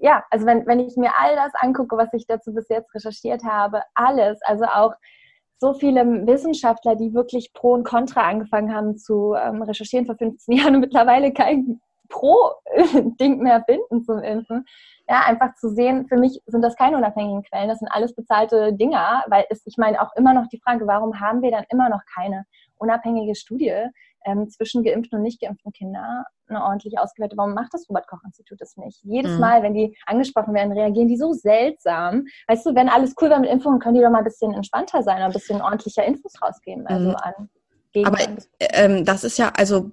ja, also wenn, wenn ich mir all das angucke, was ich dazu bis jetzt recherchiert habe, alles, also auch so viele Wissenschaftler, die wirklich Pro und Contra angefangen haben zu ähm, recherchieren vor 15 Jahren und mittlerweile kein Pro-Ding mehr finden zum Impfen. Ja, einfach zu sehen, für mich sind das keine unabhängigen Quellen, das sind alles bezahlte Dinger, weil es, ich meine auch immer noch die Frage, warum haben wir dann immer noch keine unabhängige Studie ähm, zwischen geimpften und nicht geimpften Kindern, eine ordentlich ausgewertete. Warum macht das Robert-Koch-Institut das nicht? Jedes Mhm. Mal, wenn die angesprochen werden, reagieren die so seltsam. Weißt du, wenn alles cool wäre mit Impfungen, können die doch mal ein bisschen entspannter sein, ein bisschen ordentlicher Infos rausgeben. Also Mhm. an Gegner. Aber ähm, das ist ja, also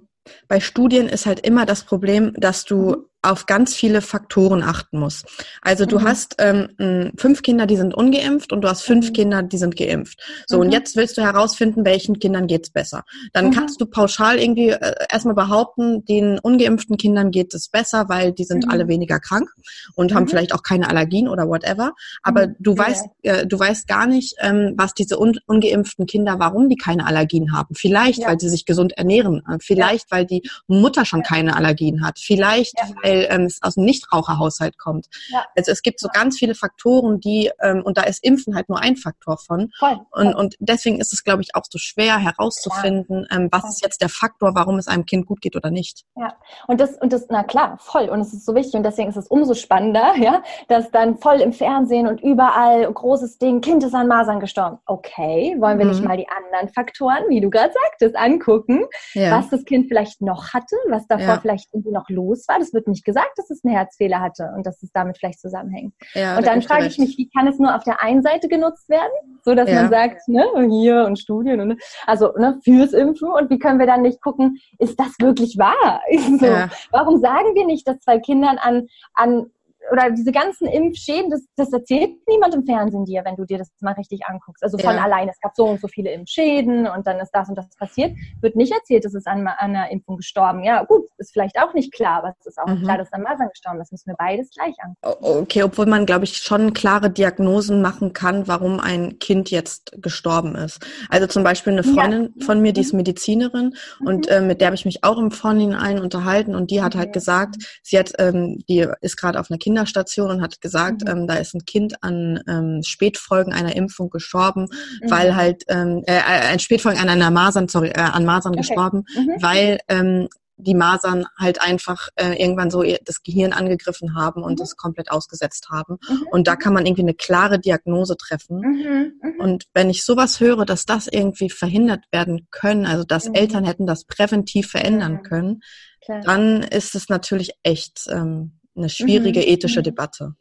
bei Studien ist halt immer das Problem, dass du auf ganz viele Faktoren achten muss. Also du mhm. hast ähm, fünf Kinder, die sind ungeimpft und du hast fünf mhm. Kinder, die sind geimpft. So, mhm. und jetzt willst du herausfinden, welchen Kindern geht's besser. Dann mhm. kannst du pauschal irgendwie äh, erstmal behaupten, den ungeimpften Kindern geht es besser, weil die sind alle mhm. weniger krank und haben mhm. vielleicht auch keine Allergien oder whatever. Aber du weißt, äh, du weißt gar nicht, ähm, was diese un ungeimpften Kinder, warum die keine Allergien haben. Vielleicht, ja. weil sie sich gesund ernähren. Äh, vielleicht, ja. weil die Mutter schon keine Allergien hat. Vielleicht, weil weil ähm, es aus einem Nichtraucherhaushalt kommt. Ja. Also es gibt so ganz viele Faktoren, die, ähm, und da ist Impfen halt nur ein Faktor von. Voll. Und, und deswegen ist es, glaube ich, auch so schwer herauszufinden, ähm, was voll. ist jetzt der Faktor, warum es einem Kind gut geht oder nicht. Ja, und das, und das, na klar, voll. Und es ist so wichtig und deswegen ist es umso spannender, ja, dass dann voll im Fernsehen und überall großes Ding, Kind ist an Masern gestorben. Okay, wollen wir mhm. nicht mal die anderen Faktoren, wie du gerade sagtest, angucken, ja. was das Kind vielleicht noch hatte, was davor ja. vielleicht irgendwie noch los war. Das wird nicht nicht gesagt, dass es einen Herzfehler hatte und dass es damit vielleicht zusammenhängt. Ja, und dann frage ich mich, wie kann es nur auf der einen Seite genutzt werden, so dass ja. man sagt, ne, hier und Studien und also ne, fürs Impfen und wie können wir dann nicht gucken, ist das wirklich wahr? So, ja. Warum sagen wir nicht, dass zwei Kindern an an oder diese ganzen Impfschäden, das, das erzählt niemand im Fernsehen dir, wenn du dir das mal richtig anguckst. Also von ja. allein, es gab so und so viele Impfschäden und dann ist das und das passiert. Wird nicht erzählt, es ist an, an einer Impfung gestorben. Ja, gut, ist vielleicht auch nicht klar, aber es ist auch mhm. klar, dass an Masern gestorben ist. Das müssen wir beides gleich angucken. Okay, obwohl man, glaube ich, schon klare Diagnosen machen kann, warum ein Kind jetzt gestorben ist. Also zum Beispiel eine Freundin ja. von mir, die ist mhm. Medizinerin mhm. und äh, mit der habe ich mich auch im Vorhinein unterhalten und die hat halt gesagt, sie hat, ähm, die ist gerade auf einer Kinder Kinderstation und hat gesagt, mhm. ähm, da ist ein Kind an ähm, Spätfolgen einer Impfung gestorben, mhm. weil halt ähm, äh, äh, ein Spätfolgen an einer Masern, sorry, äh, an Masern okay. gestorben, mhm. weil ähm, die Masern halt einfach äh, irgendwann so das Gehirn angegriffen haben und es mhm. komplett ausgesetzt haben. Mhm. Und da kann man irgendwie eine klare Diagnose treffen. Mhm. Mhm. Und wenn ich sowas höre, dass das irgendwie verhindert werden können, also dass mhm. Eltern hätten das präventiv verändern können, Klar. dann ist es natürlich echt ähm, eine schwierige mhm. ethische mhm. Debatte.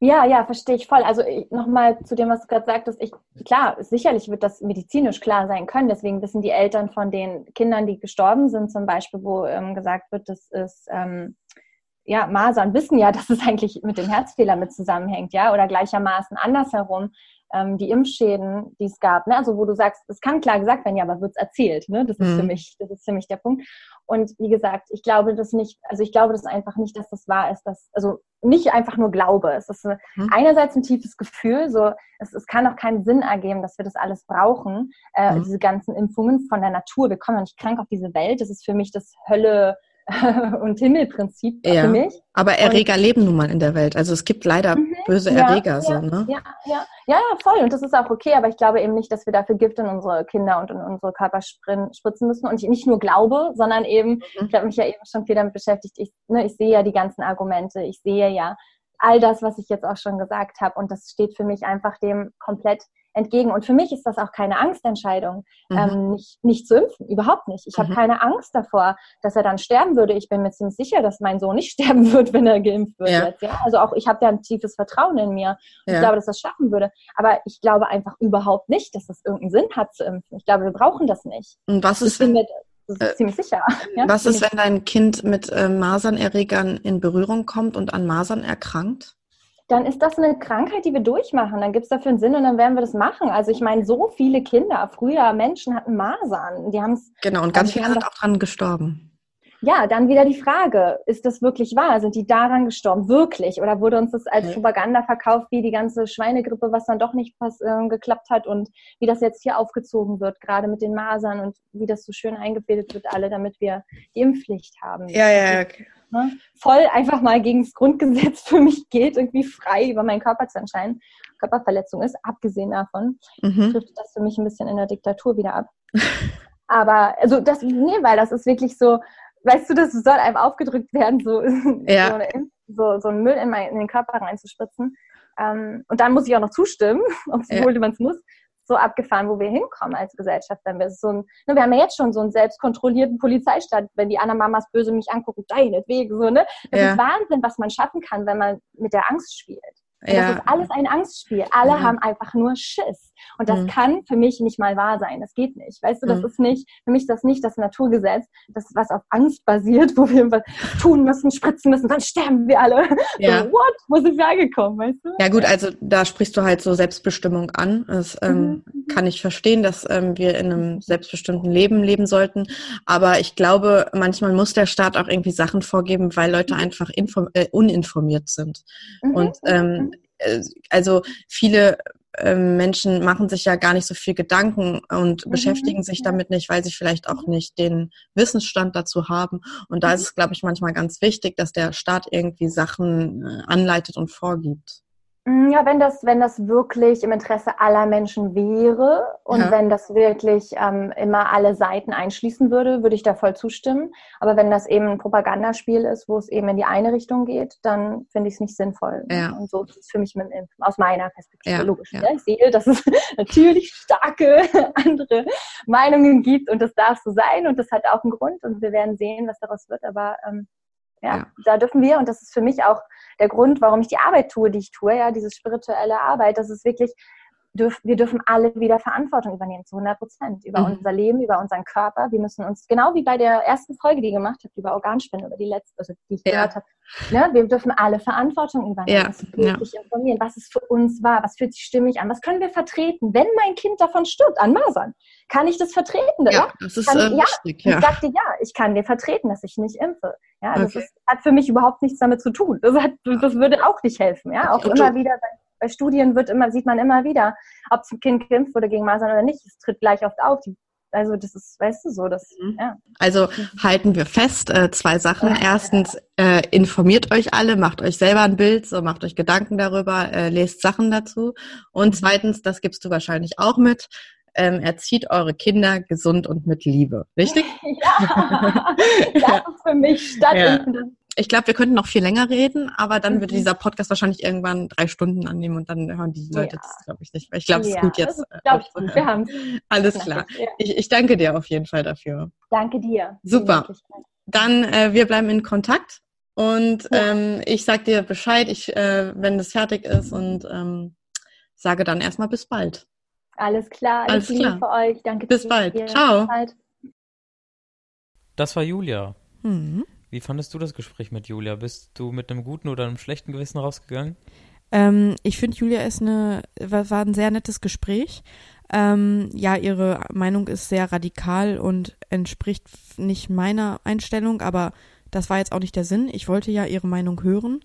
Ja, ja, verstehe ich voll. Also nochmal zu dem, was du gerade sagtest, ich, klar, sicherlich wird das medizinisch klar sein können. Deswegen wissen die Eltern von den Kindern, die gestorben sind, zum Beispiel, wo ähm, gesagt wird, das ist ähm, ja, Masern wissen ja, dass es eigentlich mit dem Herzfehler mit zusammenhängt, ja, oder gleichermaßen andersherum ähm, die Impfschäden, die es gab, ne? also wo du sagst, es kann klar gesagt werden, ja, aber wird es erzählt, ne? Das ist mhm. für mich, das ist für mich der Punkt. Und wie gesagt, ich glaube das nicht, also ich glaube das einfach nicht, dass das wahr ist, dass, also nicht einfach nur Glaube. Es ist mhm. einerseits ein tiefes Gefühl, so es, es kann auch keinen Sinn ergeben, dass wir das alles brauchen, äh, mhm. diese ganzen Impfungen von der Natur. Wir kommen ja nicht krank auf diese Welt. Das ist für mich das Hölle und Himmelprinzip ja, für mich. Aber Erreger und, leben nun mal in der Welt. Also es gibt leider mhm, böse Erreger. Ja, so, ne? ja, ja, ja, voll. Und das ist auch okay. Aber ich glaube eben nicht, dass wir dafür Gift in unsere Kinder und in unsere Körper spritzen müssen. Und ich nicht nur glaube, sondern eben, mhm. ich habe mich ja eben schon viel damit beschäftigt. Ich, ne, ich sehe ja die ganzen Argumente. Ich sehe ja all das, was ich jetzt auch schon gesagt habe. Und das steht für mich einfach dem komplett entgegen. Und für mich ist das auch keine Angstentscheidung, mhm. ähm, nicht, nicht zu impfen. Überhaupt nicht. Ich mhm. habe keine Angst davor, dass er dann sterben würde. Ich bin mir ziemlich sicher, dass mein Sohn nicht sterben wird, wenn er geimpft wird ja. jetzt. Ja? Also auch ich habe da ein tiefes Vertrauen in mir. Ja. Ich glaube, dass das schaffen würde. Aber ich glaube einfach überhaupt nicht, dass das irgendeinen Sinn hat zu impfen. Ich glaube, wir brauchen das nicht. Und was ist, wenn, äh, ziemlich sicher. Ja? Was ist, wenn dein Kind mit äh, Masernerregern in Berührung kommt und an Masern erkrankt? Dann ist das eine Krankheit, die wir durchmachen. Dann gibt es dafür einen Sinn und dann werden wir das machen. Also ich meine, so viele Kinder, früher Menschen hatten Masern. Die haben es. Genau, und ganz viele sind auch dran gestorben. Ja, dann wieder die Frage, ist das wirklich wahr? Sind die daran gestorben? Wirklich? Oder wurde uns das als okay. Propaganda verkauft, wie die ganze Schweinegrippe, was dann doch nicht pass, äh, geklappt hat und wie das jetzt hier aufgezogen wird, gerade mit den Masern und wie das so schön eingefädelt wird, alle, damit wir die Impfpflicht haben. Ja, ja, okay ne, voll einfach mal gegen das Grundgesetz für mich gilt, irgendwie frei über meinen Körper zu entscheiden, Körperverletzung ist, abgesehen davon, mhm. trifft das für mich ein bisschen in der Diktatur wieder ab. Aber, also das, nee, weil das ist wirklich so, weißt du, das soll einem aufgedrückt werden, so, ja. so, so einen Müll in, mein, in den Körper reinzuspritzen. Ähm, und dann muss ich auch noch zustimmen, obwohl ja. man es muss so abgefahren, wo wir hinkommen als Gesellschaft, wenn wir so ein, ne, wir haben ja jetzt schon so einen selbstkontrollierten Polizeistaat, wenn die anderen Mamas böse mich angucken, deinetwegen, so, ne? Das ja. ist Wahnsinn, was man schaffen kann, wenn man mit der Angst spielt. Ja. Das ist alles ein Angstspiel. Alle mhm. haben einfach nur Schiss. Und das mhm. kann für mich nicht mal wahr sein. Das geht nicht. Weißt du, das mhm. ist nicht, für mich ist das nicht das Naturgesetz, das was auf Angst basiert, wo wir was tun müssen, spritzen müssen, dann sterben wir alle. Ja. So, what? Wo sind wir angekommen, weißt du? Ja gut, also da sprichst du halt so Selbstbestimmung an. Das ähm, mhm. kann ich verstehen, dass ähm, wir in einem selbstbestimmten Leben leben sollten. Aber ich glaube, manchmal muss der Staat auch irgendwie Sachen vorgeben, weil Leute mhm. einfach äh, uninformiert sind. Mhm. Und ähm, äh, also viele Menschen machen sich ja gar nicht so viel Gedanken und mhm. beschäftigen sich damit nicht, weil sie vielleicht auch nicht den Wissensstand dazu haben. Und da mhm. ist es, glaube ich, manchmal ganz wichtig, dass der Staat irgendwie Sachen äh, anleitet und vorgibt. Mm, ja, wenn das, wenn das wirklich im Interesse aller Menschen wäre und ja. wenn das wirklich ähm, immer alle Seiten einschließen würde, würde ich da voll zustimmen. Aber wenn das eben ein Propagandaspiel ist, wo es eben in die eine Richtung geht, dann finde ich es nicht sinnvoll. Ja. Und so ist es für mich mit dem Impfen, aus meiner Perspektive ja. logisch. Ja. Ich sehe, dass es natürlich starke andere Meinungen gibt und das darf so sein und das hat auch einen Grund und wir werden sehen, was daraus wird. Aber ähm, ja, ja, da dürfen wir, und das ist für mich auch der Grund, warum ich die Arbeit tue, die ich tue, ja, diese spirituelle Arbeit, das ist wirklich, dürf, wir dürfen alle wieder Verantwortung übernehmen, zu 100 Prozent, über mhm. unser Leben, über unseren Körper. Wir müssen uns, genau wie bei der ersten Folge, die ihr gemacht habt, über Organspende, über die letzte, also die ich ja. gehört habe, ne, wir dürfen alle Verantwortung übernehmen, ja. wirklich ja. informieren, was es für uns war, was fühlt sich stimmig an, was können wir vertreten, wenn mein Kind davon stirbt, an Masern, kann ich das vertreten? Ja, ja? das ist kann, äh, ja, wichtig, ja. Ich sagte, ja, ich kann dir vertreten, dass ich nicht impfe. Ja, das ist, hat für mich überhaupt nichts damit zu tun. Das, hat, das würde auch nicht helfen. Ja, auch immer wieder bei, bei, Studien wird immer, sieht man immer wieder, ob das Kind geimpft wurde gegen Masern oder nicht. Es tritt gleich oft auf. Die, also das ist, weißt du, so, das, mhm. ja. Also halten wir fest, äh, zwei Sachen. Erstens, äh, informiert euch alle, macht euch selber ein Bild, so macht euch Gedanken darüber, äh, lest Sachen dazu. Und mhm. zweitens, das gibst du wahrscheinlich auch mit, ähm, erzieht eure Kinder gesund und mit Liebe. Richtig? Ja, das ist für mich statt. Ja. Ich glaube, wir könnten noch viel länger reden, aber dann mhm. würde dieser Podcast wahrscheinlich irgendwann drei Stunden annehmen und dann hören die Leute ja. das, glaube ich, nicht. Ich glaube, es ja, ist gut jetzt. Äh, glaube ich gut. Wir haben Alles klar. Ich, ich danke dir auf jeden Fall dafür. Danke dir. Super. Dann, äh, wir bleiben in Kontakt und ähm, ich sag dir Bescheid, ich, äh, wenn das fertig ist und ähm, sage dann erstmal bis bald. Alles klar, alles, alles klar. für euch. Danke. Bis bald. Ciao. Das war Julia. Mhm. Wie fandest du das Gespräch mit Julia? Bist du mit einem guten oder einem schlechten Gewissen rausgegangen? Ähm, ich finde, Julia ist eine, war, ein sehr nettes Gespräch. Ähm, ja, ihre Meinung ist sehr radikal und entspricht nicht meiner Einstellung, aber das war jetzt auch nicht der Sinn. Ich wollte ja ihre Meinung hören.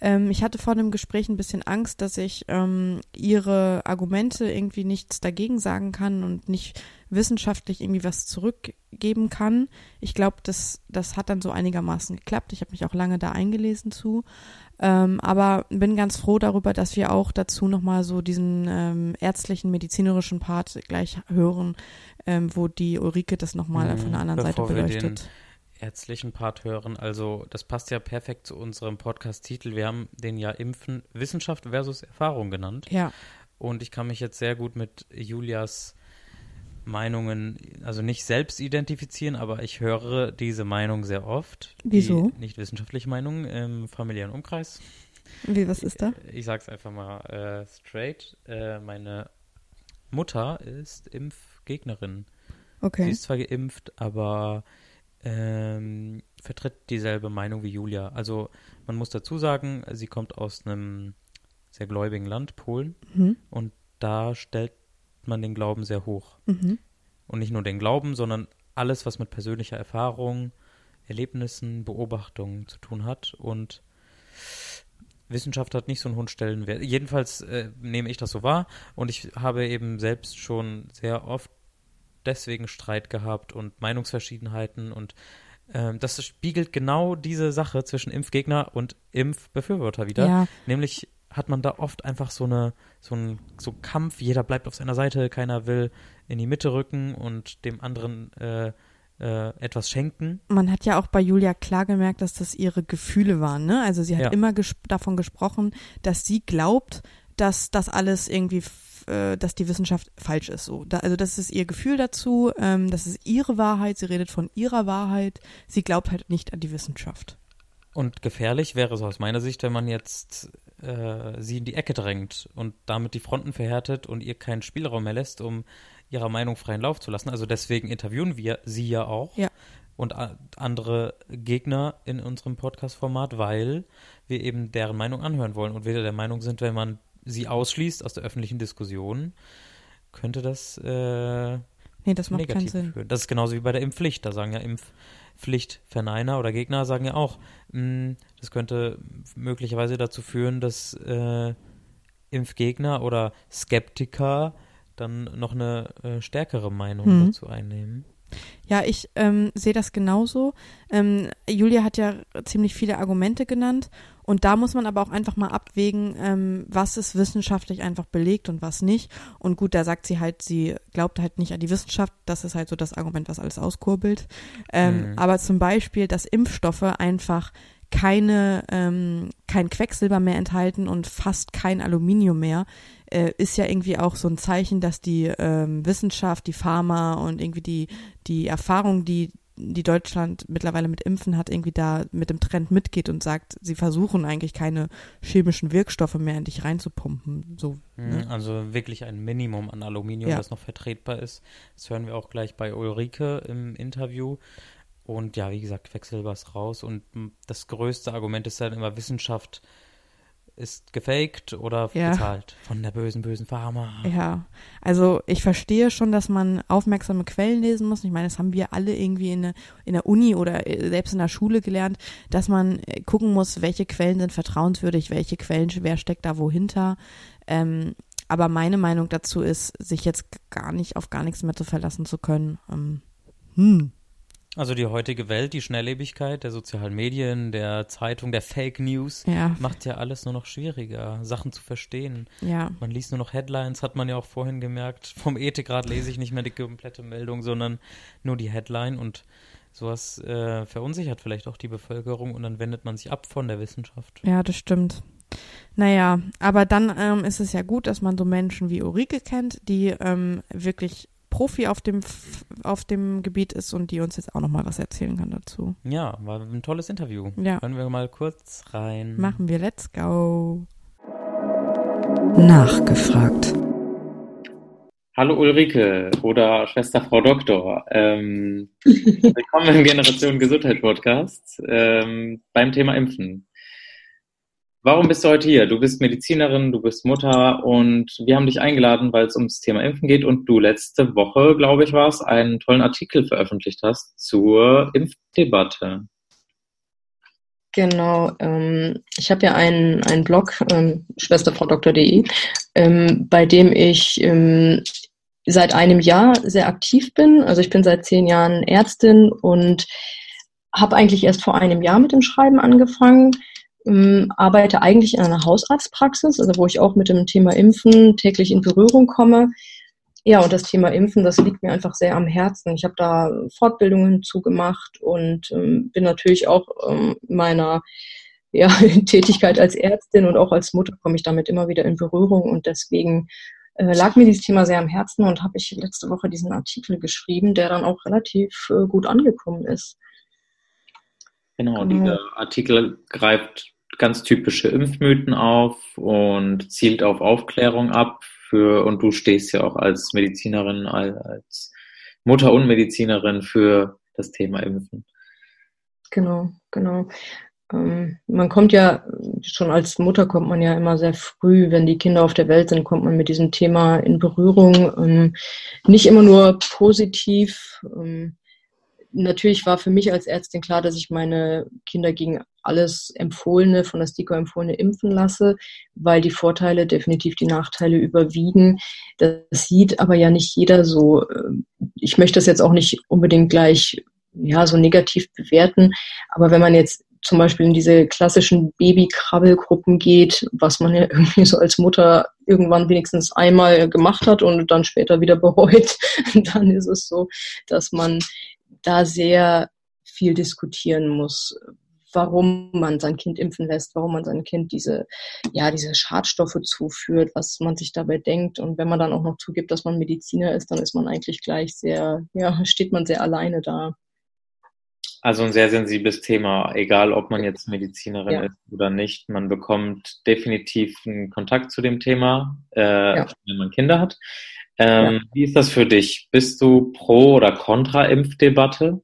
Ähm, ich hatte vor dem Gespräch ein bisschen Angst, dass ich ähm, ihre Argumente irgendwie nichts dagegen sagen kann und nicht wissenschaftlich irgendwie was zurückgeben kann. Ich glaube, das, das hat dann so einigermaßen geklappt. Ich habe mich auch lange da eingelesen zu. Ähm, aber bin ganz froh darüber, dass wir auch dazu nochmal so diesen ähm, ärztlichen, medizinerischen Part gleich hören, ähm, wo die Ulrike das nochmal mhm, von der anderen Seite beleuchtet ärztlichen Part hören. Also das passt ja perfekt zu unserem Podcast-Titel. Wir haben den ja Impfen Wissenschaft versus Erfahrung genannt. Ja. Und ich kann mich jetzt sehr gut mit Julias Meinungen, also nicht selbst identifizieren, aber ich höre diese Meinung sehr oft. Wieso? Nicht wissenschaftliche Meinung im familiären Umkreis. Wie, was ist da? Ich, ich sag's einfach mal äh, straight. Äh, meine Mutter ist Impfgegnerin. Okay. Sie ist zwar geimpft, aber ähm, vertritt dieselbe Meinung wie Julia. Also man muss dazu sagen, sie kommt aus einem sehr gläubigen Land, Polen, mhm. und da stellt man den Glauben sehr hoch. Mhm. Und nicht nur den Glauben, sondern alles, was mit persönlicher Erfahrung, Erlebnissen, Beobachtungen zu tun hat. Und Wissenschaft hat nicht so einen hohen Stellenwert. Jedenfalls äh, nehme ich das so wahr. Und ich habe eben selbst schon sehr oft deswegen Streit gehabt und Meinungsverschiedenheiten und ähm, das spiegelt genau diese Sache zwischen Impfgegner und Impfbefürworter wieder. Ja. Nämlich hat man da oft einfach so eine so ein so Kampf, jeder bleibt auf seiner Seite, keiner will in die Mitte rücken und dem anderen äh, äh, etwas schenken. Man hat ja auch bei Julia klar gemerkt, dass das ihre Gefühle waren. Ne? Also sie hat ja. immer ges davon gesprochen, dass sie glaubt, dass das alles irgendwie äh, dass die Wissenschaft falsch ist. So, da, also das ist ihr Gefühl dazu, ähm, das ist ihre Wahrheit. Sie redet von ihrer Wahrheit. Sie glaubt halt nicht an die Wissenschaft. Und gefährlich wäre es aus meiner Sicht, wenn man jetzt äh, sie in die Ecke drängt und damit die Fronten verhärtet und ihr keinen Spielraum mehr lässt, um ihrer Meinung freien Lauf zu lassen. Also deswegen interviewen wir sie ja auch. Ja. Und andere Gegner in unserem Podcast-Format, weil wir eben deren Meinung anhören wollen und weder der Meinung sind, wenn man sie ausschließt aus der öffentlichen Diskussion, könnte das äh, nee, das macht negativ keinen Sinn. führen. Das ist genauso wie bei der Impfpflicht. Da sagen ja Impfpflichtverneiner oder Gegner sagen ja auch, mh, das könnte möglicherweise dazu führen, dass äh, Impfgegner oder Skeptiker dann noch eine äh, stärkere Meinung Mhm. dazu einnehmen. Ja, ich ähm, sehe das genauso. Ähm, Julia hat ja ziemlich viele Argumente genannt und da muss man aber auch einfach mal abwägen, ähm, was ist wissenschaftlich einfach belegt und was nicht. Und gut, da sagt sie halt, sie glaubt halt nicht an die Wissenschaft. Das ist halt so das Argument, was alles auskurbelt. Ähm, Mhm. Aber zum Beispiel, dass Impfstoffe einfach keine ähm, kein Quecksilber mehr enthalten und fast kein Aluminium mehr, äh, ist ja irgendwie auch so ein Zeichen, dass die ähm, Wissenschaft, die Pharma und irgendwie die die Erfahrung, die die Deutschland mittlerweile mit Impfen hat, irgendwie da mit dem Trend mitgeht und sagt, sie versuchen eigentlich keine chemischen Wirkstoffe mehr in dich reinzupumpen. So, Mhm, ne? Also wirklich ein Minimum an Aluminium, Ja. das noch vertretbar ist. Das hören wir auch gleich bei Ulrike im Interview. Und ja, wie gesagt, Quecksilber ist raus. Und m, das größte Argument ist dann immer, Wissenschaft ist gefaked oder Ja. bezahlt von der bösen, bösen Pharma. Ja, also ich verstehe schon, dass man aufmerksame Quellen lesen muss. Ich meine, das haben wir alle irgendwie in der, in der Uni oder äh, selbst in der Schule gelernt, dass man äh, gucken muss, welche Quellen sind vertrauenswürdig, welche Quellen, wer steckt da wohinter. Ähm, aber meine Meinung dazu ist, sich jetzt gar nicht auf gar nichts mehr zu verlassen zu können. Ähm, hm. Also die heutige Welt, die Schnelllebigkeit der sozialen Medien, der Zeitung, der Fake News, Ja, macht ja alles nur noch schwieriger, Sachen zu verstehen. ja, Man liest nur noch Headlines, hat man ja auch vorhin gemerkt. Vom Ethikrat lese ich nicht mehr die komplette Meldung, sondern nur die Headline und sowas äh, verunsichert vielleicht auch die Bevölkerung und dann wendet man sich ab von der Wissenschaft. ja, das stimmt. Naja, aber dann ähm, ist es ja gut, dass man so Menschen wie Ulrike kennt, die ähm, wirklich Profi auf dem, auf dem Gebiet ist und die uns jetzt auch nochmal was erzählen kann dazu. Ja, war ein tolles Interview. Ja. Hören wir mal kurz rein. Machen wir, let's go. Nachgefragt. Hallo Ulrike oder Schwester Frau Doktor. Ähm, willkommen im Generation Gesundheit Podcast ähm, beim Thema Impfen. Warum bist du heute hier? Du bist Medizinerin, du bist Mutter und wir haben dich eingeladen, weil es ums Thema Impfen geht und du letzte Woche, glaube ich, war es, einen tollen Artikel veröffentlicht hast zur Impfdebatte. Genau, ähm, ich habe ja einen, einen Blog, ähm, schwesterfraudoktor.de, ähm, bei dem ich ähm, seit einem Jahr sehr aktiv bin. Also ich bin seit zehn Jahren Ärztin und habe eigentlich erst vor einem Jahr mit dem Schreiben angefangen, ähm, arbeite eigentlich in einer Hausarztpraxis, also wo ich auch mit dem Thema Impfen täglich in Berührung komme. Ja, und das Thema Impfen, das liegt mir einfach sehr am Herzen. Ich habe da Fortbildungen zugemacht und ähm, bin natürlich auch ähm, meiner ja, Tätigkeit als Ärztin und auch als Mutter komme ich damit immer wieder in Berührung und deswegen äh, lag mir dieses Thema sehr am Herzen und habe ich letzte Woche diesen Artikel geschrieben, der dann auch relativ äh, gut angekommen ist. Genau, Genau. dieser Artikel greift ganz typische Impfmythen auf und zielt auf Aufklärung ab. Für, und du stehst ja auch als Medizinerin, al- als Mutter und Medizinerin für das Thema Impfen. Genau, genau. Ähm, man kommt ja, schon als Mutter kommt man ja immer sehr früh, wenn die Kinder auf der Welt sind, kommt man mit diesem Thema in Berührung. Ähm, nicht immer nur positiv. Ähm, natürlich war für mich als Ärztin klar, dass ich meine Kinder gegen alles Empfohlene, von der STIKO empfohlene impfen lasse, weil die Vorteile definitiv die Nachteile überwiegen. Das sieht aber ja nicht jeder so. Ich möchte das jetzt auch nicht unbedingt gleich ja, so negativ bewerten, aber wenn man jetzt zum Beispiel in diese klassischen Babykrabbelgruppen geht, was man ja irgendwie so als Mutter irgendwann wenigstens einmal gemacht hat und dann später wieder bereut, dann ist es so, dass man da sehr viel diskutieren muss, warum man sein Kind impfen lässt, warum man sein Kind diese, ja, diese Schadstoffe zuführt, was man sich dabei denkt. Und wenn man dann auch noch zugibt, dass man Mediziner ist, dann ist man eigentlich gleich sehr, ja, steht man sehr alleine da. Also ein sehr sensibles Thema, egal ob man jetzt Medizinerin ja. ist oder nicht. Man bekommt definitiv einen Kontakt zu dem Thema, äh, ja. wenn man Kinder hat. Ähm, ja. Wie ist das für dich? Bist du pro oder contra Impfdebatte?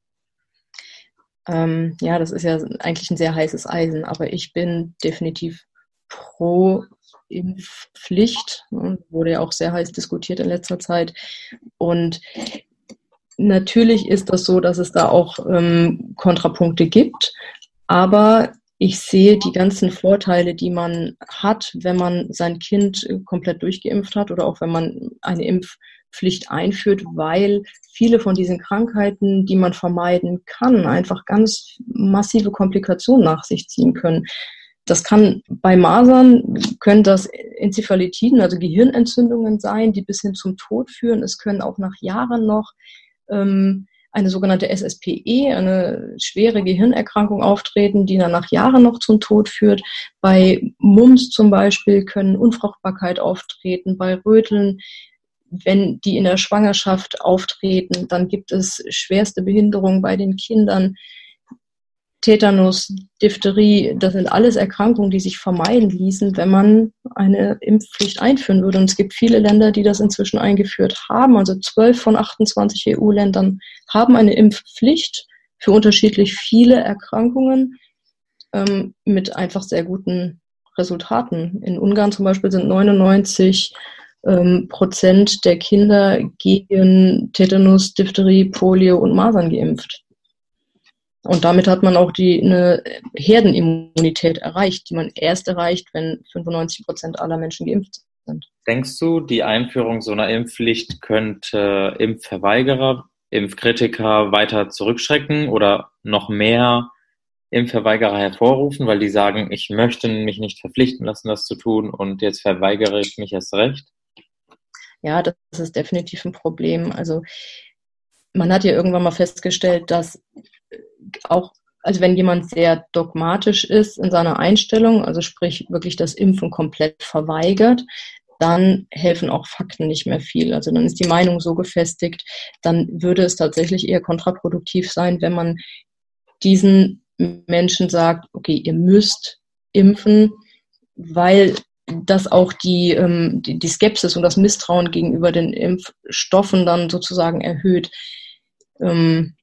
Ähm, ja, das ist ja eigentlich ein sehr heißes Eisen, aber ich bin definitiv pro Impfpflicht. Ne, wurde ja auch sehr heiß diskutiert in letzter Zeit. Und natürlich ist das so, dass es da auch ähm, Kontrapunkte gibt, aber ich sehe die ganzen Vorteile, die man hat, wenn man sein Kind komplett durchgeimpft hat oder auch wenn man eine Impfpflicht einführt, weil viele von diesen Krankheiten, die man vermeiden kann, einfach ganz massive Komplikationen nach sich ziehen können. Das kann bei Masern, können das Enzephalitiden, also Gehirnentzündungen sein, die bis hin zum Tod führen. Es können auch nach Jahren noch ähm, eine sogenannte SSPE, eine schwere Gehirnerkrankung auftreten, die dann nach Jahren noch zum Tod führt. Bei Mumps zum Beispiel können Unfruchtbarkeit auftreten, bei Röteln, wenn die in der Schwangerschaft auftreten, dann gibt es schwerste Behinderungen bei den Kindern. Tetanus, Diphtherie, das sind alles Erkrankungen, die sich vermeiden ließen, wenn man eine Impfpflicht einführen würde. Und es gibt viele Länder, die das inzwischen eingeführt haben. Also zwölf von 28 EU-Ländern haben eine Impfpflicht für unterschiedlich viele Erkrankungen ähm, mit einfach sehr guten Resultaten. In Ungarn zum Beispiel sind 99 ähm, Prozent der Kinder gegen Tetanus, Diphtherie, Polio und Masern geimpft. Und damit hat man auch die, eine Herdenimmunität erreicht, die man erst erreicht, wenn 95 Prozent aller Menschen geimpft sind. Denkst du, die Einführung so einer Impfpflicht könnte Impfverweigerer, Impfkritiker weiter zurückschrecken oder noch mehr Impfverweigerer hervorrufen, weil die sagen, ich möchte mich nicht verpflichten lassen, das zu tun und jetzt verweigere ich mich erst recht? Ja, das ist definitiv ein Problem. Also man hat ja irgendwann mal festgestellt, dass auch, also wenn jemand sehr dogmatisch ist in seiner Einstellung, also sprich wirklich das Impfen komplett verweigert, dann helfen auch Fakten nicht mehr viel. Also dann ist die Meinung so gefestigt, dann würde es tatsächlich eher kontraproduktiv sein, wenn man diesen Menschen sagt, okay, ihr müsst impfen, weil das auch die, ähm, die, die Skepsis und das Misstrauen gegenüber den Impfstoffen dann sozusagen erhöht. Ähm,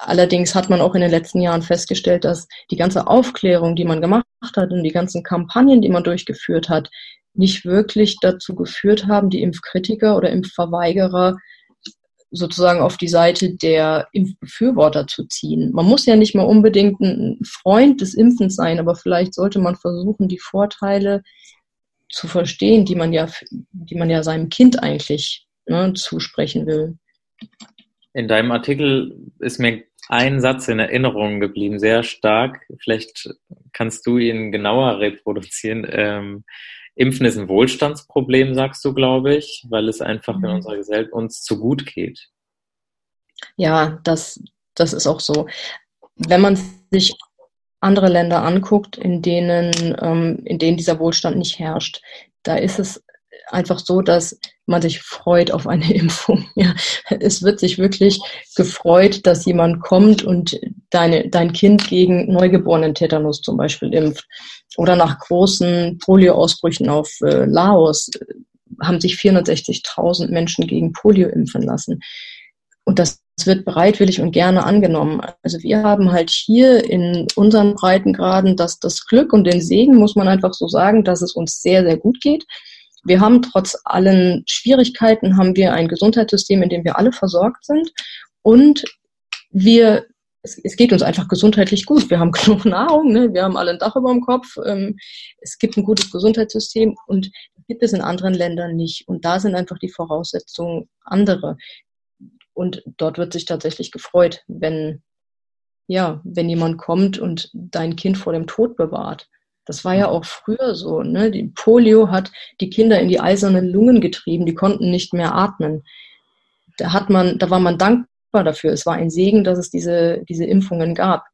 Allerdings hat man auch in den letzten Jahren festgestellt, dass die ganze Aufklärung, die man gemacht hat und die ganzen Kampagnen, die man durchgeführt hat, nicht wirklich dazu geführt haben, die Impfkritiker oder Impfverweigerer sozusagen auf die Seite der Impfbefürworter zu ziehen. Man muss ja nicht mal unbedingt ein Freund des Impfens sein, aber vielleicht sollte man versuchen, die Vorteile zu verstehen, die man ja, die man ja seinem Kind eigentlich ne, zusprechen will. In deinem Artikel ist mir ein Satz in Erinnerung geblieben, sehr stark. Vielleicht kannst du ihn genauer reproduzieren. Ähm, Impfen ist ein Wohlstandsproblem, sagst du, glaube ich, weil es einfach in mhm. unserer Gesellschaft uns zu gut geht. Ja, das, das ist auch so. Wenn man sich andere Länder anguckt, in denen, ähm, in denen dieser Wohlstand nicht herrscht, da ist es einfach so, dass man sich freut auf eine Impfung. Ja, es wird sich wirklich gefreut, dass jemand kommt und deine, dein Kind gegen neugeborenen Tetanus zum Beispiel impft. Oder nach großen Polioausbrüchen auf äh, Laos äh, haben sich 460.000 Menschen gegen Polio impfen lassen. Und das wird bereitwillig und gerne angenommen. Also wir haben halt hier in unseren Breitengraden das, das Glück und den Segen, muss man einfach so sagen, dass es uns sehr, sehr gut geht wir haben trotz allen Schwierigkeiten haben wir ein Gesundheitssystem, in dem wir alle versorgt sind und wir es, es geht uns einfach gesundheitlich gut. Wir haben genug Nahrung, ne? wir haben alle ein Dach über dem Kopf, ähm, es gibt ein gutes Gesundheitssystem und gibt es in anderen Ländern nicht. Und da sind einfach die Voraussetzungen andere. Und dort wird sich tatsächlich gefreut, wenn, ja, wenn jemand kommt und dein Kind vor dem Tod bewahrt. Das war ja auch früher so. Ne? Die Polio hat die Kinder in die eisernen Lungen getrieben, die konnten nicht mehr atmen. Da hat man, da war man dankbar dafür. Es war ein Segen, dass es diese, diese Impfungen gab.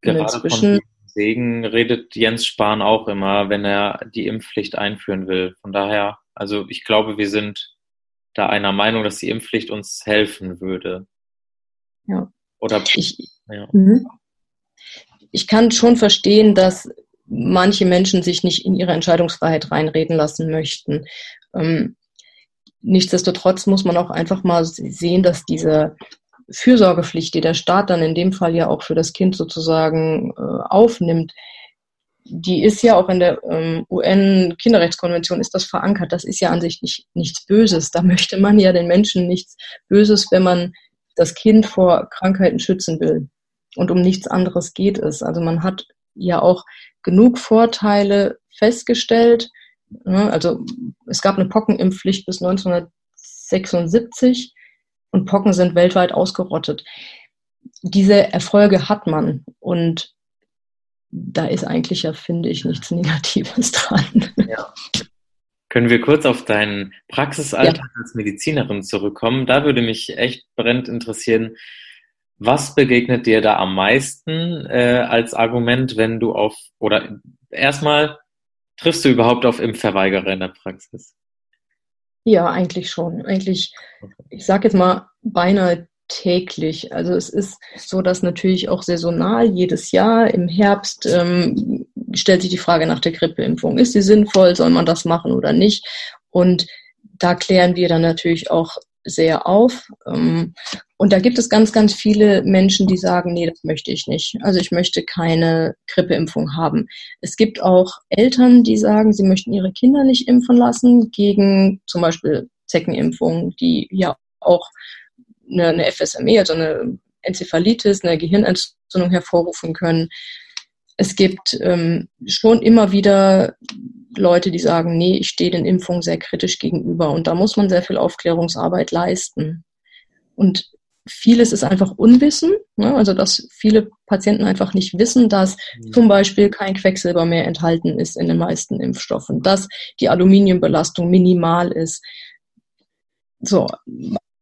Gerade inzwischen, von Segen redet Jens Spahn auch immer, wenn er die Impfpflicht einführen will. Von daher, also ich glaube, wir sind da einer Meinung, dass die Impfpflicht uns helfen würde. Ja. Oder ich, ja. Mhm. ich kann schon verstehen, dass manche Menschen sich nicht in ihre Entscheidungsfreiheit reinreden lassen möchten. Ähm, nichtsdestotrotz muss man auch einfach mal sehen, dass diese Fürsorgepflicht, die der Staat dann in dem Fall ja auch für das Kind sozusagen äh, aufnimmt, die ist ja auch in der ähm, UN-Kinderrechtskonvention ist das verankert. Das ist ja an sich nicht, nichts Böses. Da möchte man ja den Menschen nichts Böses, wenn man das Kind vor Krankheiten schützen will. Und um nichts anderes geht es. Also man hat ja auch genug Vorteile festgestellt. Ne? Also es gab eine Pockenimpfpflicht bis 1976 und Pocken sind weltweit ausgerottet. Diese Erfolge hat man und da ist eigentlich ja, finde ich, nichts Negatives dran. Ja. Können wir kurz auf deinen Praxisalltag ja. als Medizinerin zurückkommen? Da würde mich echt brennend interessieren, was begegnet dir da am meisten äh, als Argument, wenn du auf, oder erstmal, triffst du überhaupt auf Impfverweigerer in der Praxis? Ja, eigentlich schon. Eigentlich, ich sage jetzt mal, beinahe täglich. Also es ist so, dass natürlich auch saisonal jedes Jahr im Herbst ähm, stellt sich die Frage nach der Grippeimpfung. Ist sie sinnvoll? Soll man das machen oder nicht? Und da klären wir dann natürlich auch sehr auf. Ähm, und da gibt es ganz, ganz viele Menschen, die sagen, nee, das möchte ich nicht. Also ich möchte keine Grippeimpfung haben. Es gibt auch Eltern, die sagen, sie möchten ihre Kinder nicht impfen lassen gegen zum Beispiel Zeckenimpfungen, die ja auch eine, eine FSME, also eine Enzephalitis, eine Gehirnentzündung hervorrufen können. Es gibt ähm, schon immer wieder Leute, die sagen, nee, ich stehe den Impfungen sehr kritisch gegenüber. Und da muss man sehr viel Aufklärungsarbeit leisten. Und vieles ist einfach Unwissen, ne? also dass viele Patienten einfach nicht wissen, dass zum Beispiel kein Quecksilber mehr enthalten ist in den meisten Impfstoffen, dass die Aluminiumbelastung minimal ist. So,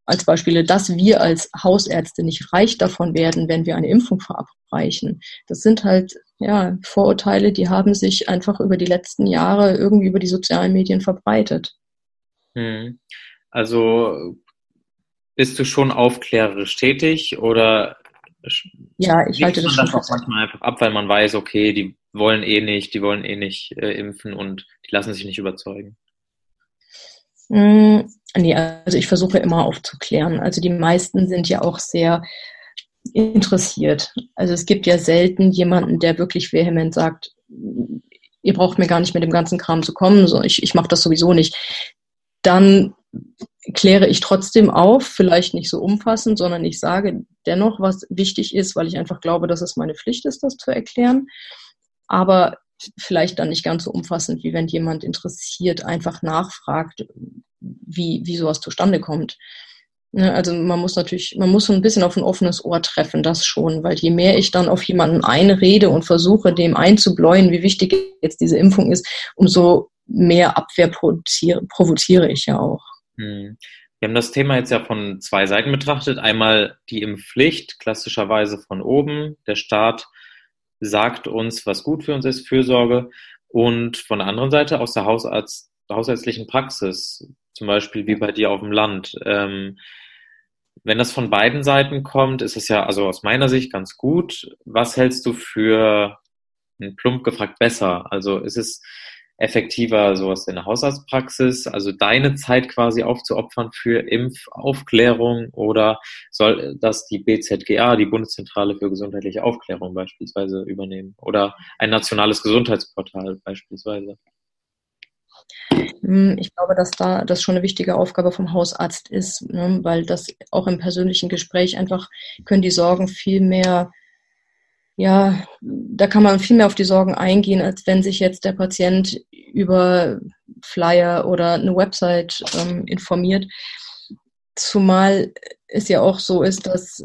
als Beispiele, dass wir als Hausärzte nicht reich davon werden, wenn wir eine Impfung verabreichen. Das sind halt ja Vorurteile, die haben sich einfach über die letzten Jahre irgendwie über die sozialen Medien verbreitet. Hm. Also bist du schon aufklärerisch tätig oder ja, ich halte das schon auch manchmal einfach ab, weil man weiß, okay, die wollen eh nicht, die wollen eh nicht äh, impfen und die lassen sich nicht überzeugen. Mm, nee, also ich versuche immer aufzuklären. Also die meisten sind ja auch sehr interessiert. Also es gibt ja selten jemanden, der wirklich vehement sagt, ihr braucht mir gar nicht mit dem ganzen Kram zu kommen, so ich, ich mache das sowieso nicht. Dann kläre ich trotzdem auf, vielleicht nicht so umfassend, sondern ich sage dennoch, was wichtig ist, weil ich einfach glaube, dass es meine Pflicht ist, das zu erklären. Aber vielleicht dann nicht ganz so umfassend, wie wenn jemand interessiert einfach nachfragt, wie, wie sowas zustande kommt. Ne, also man muss natürlich, man muss so ein bisschen auf ein offenes Ohr treffen, das schon, weil je mehr ich dann auf jemanden einrede und versuche, dem einzubläuen, wie wichtig jetzt diese Impfung ist, umso mehr Abwehr provoziere, provoziere ich ja auch. Hm. Wir haben das Thema jetzt ja von zwei Seiten betrachtet. Einmal die Impfpflicht, klassischerweise von oben. Der Staat sagt uns, was gut für uns ist, Fürsorge. Und von der anderen Seite aus der Hausarzt, hausärztlichen Praxis, zum Beispiel wie bei dir auf dem Land. Ähm, wenn das von beiden Seiten kommt, ist es ja also aus meiner Sicht ganz gut. Was hältst du für, plump gefragt, besser? Also ist es effektiver sowas in der Hausarztpraxis, also deine Zeit quasi aufzuopfern für Impfaufklärung oder soll das die BZGA, die Bundeszentrale für gesundheitliche Aufklärung beispielsweise übernehmen oder ein nationales Gesundheitsportal beispielsweise? Hm, ich glaube, dass da das schon eine wichtige Aufgabe vom Hausarzt ist, ne? weil das auch im persönlichen Gespräch einfach können die Sorgen viel mehr ja, da kann man viel mehr auf die Sorgen eingehen, als wenn sich jetzt der Patient über Flyer oder eine Website ähm, informiert. Zumal es ja auch so ist, dass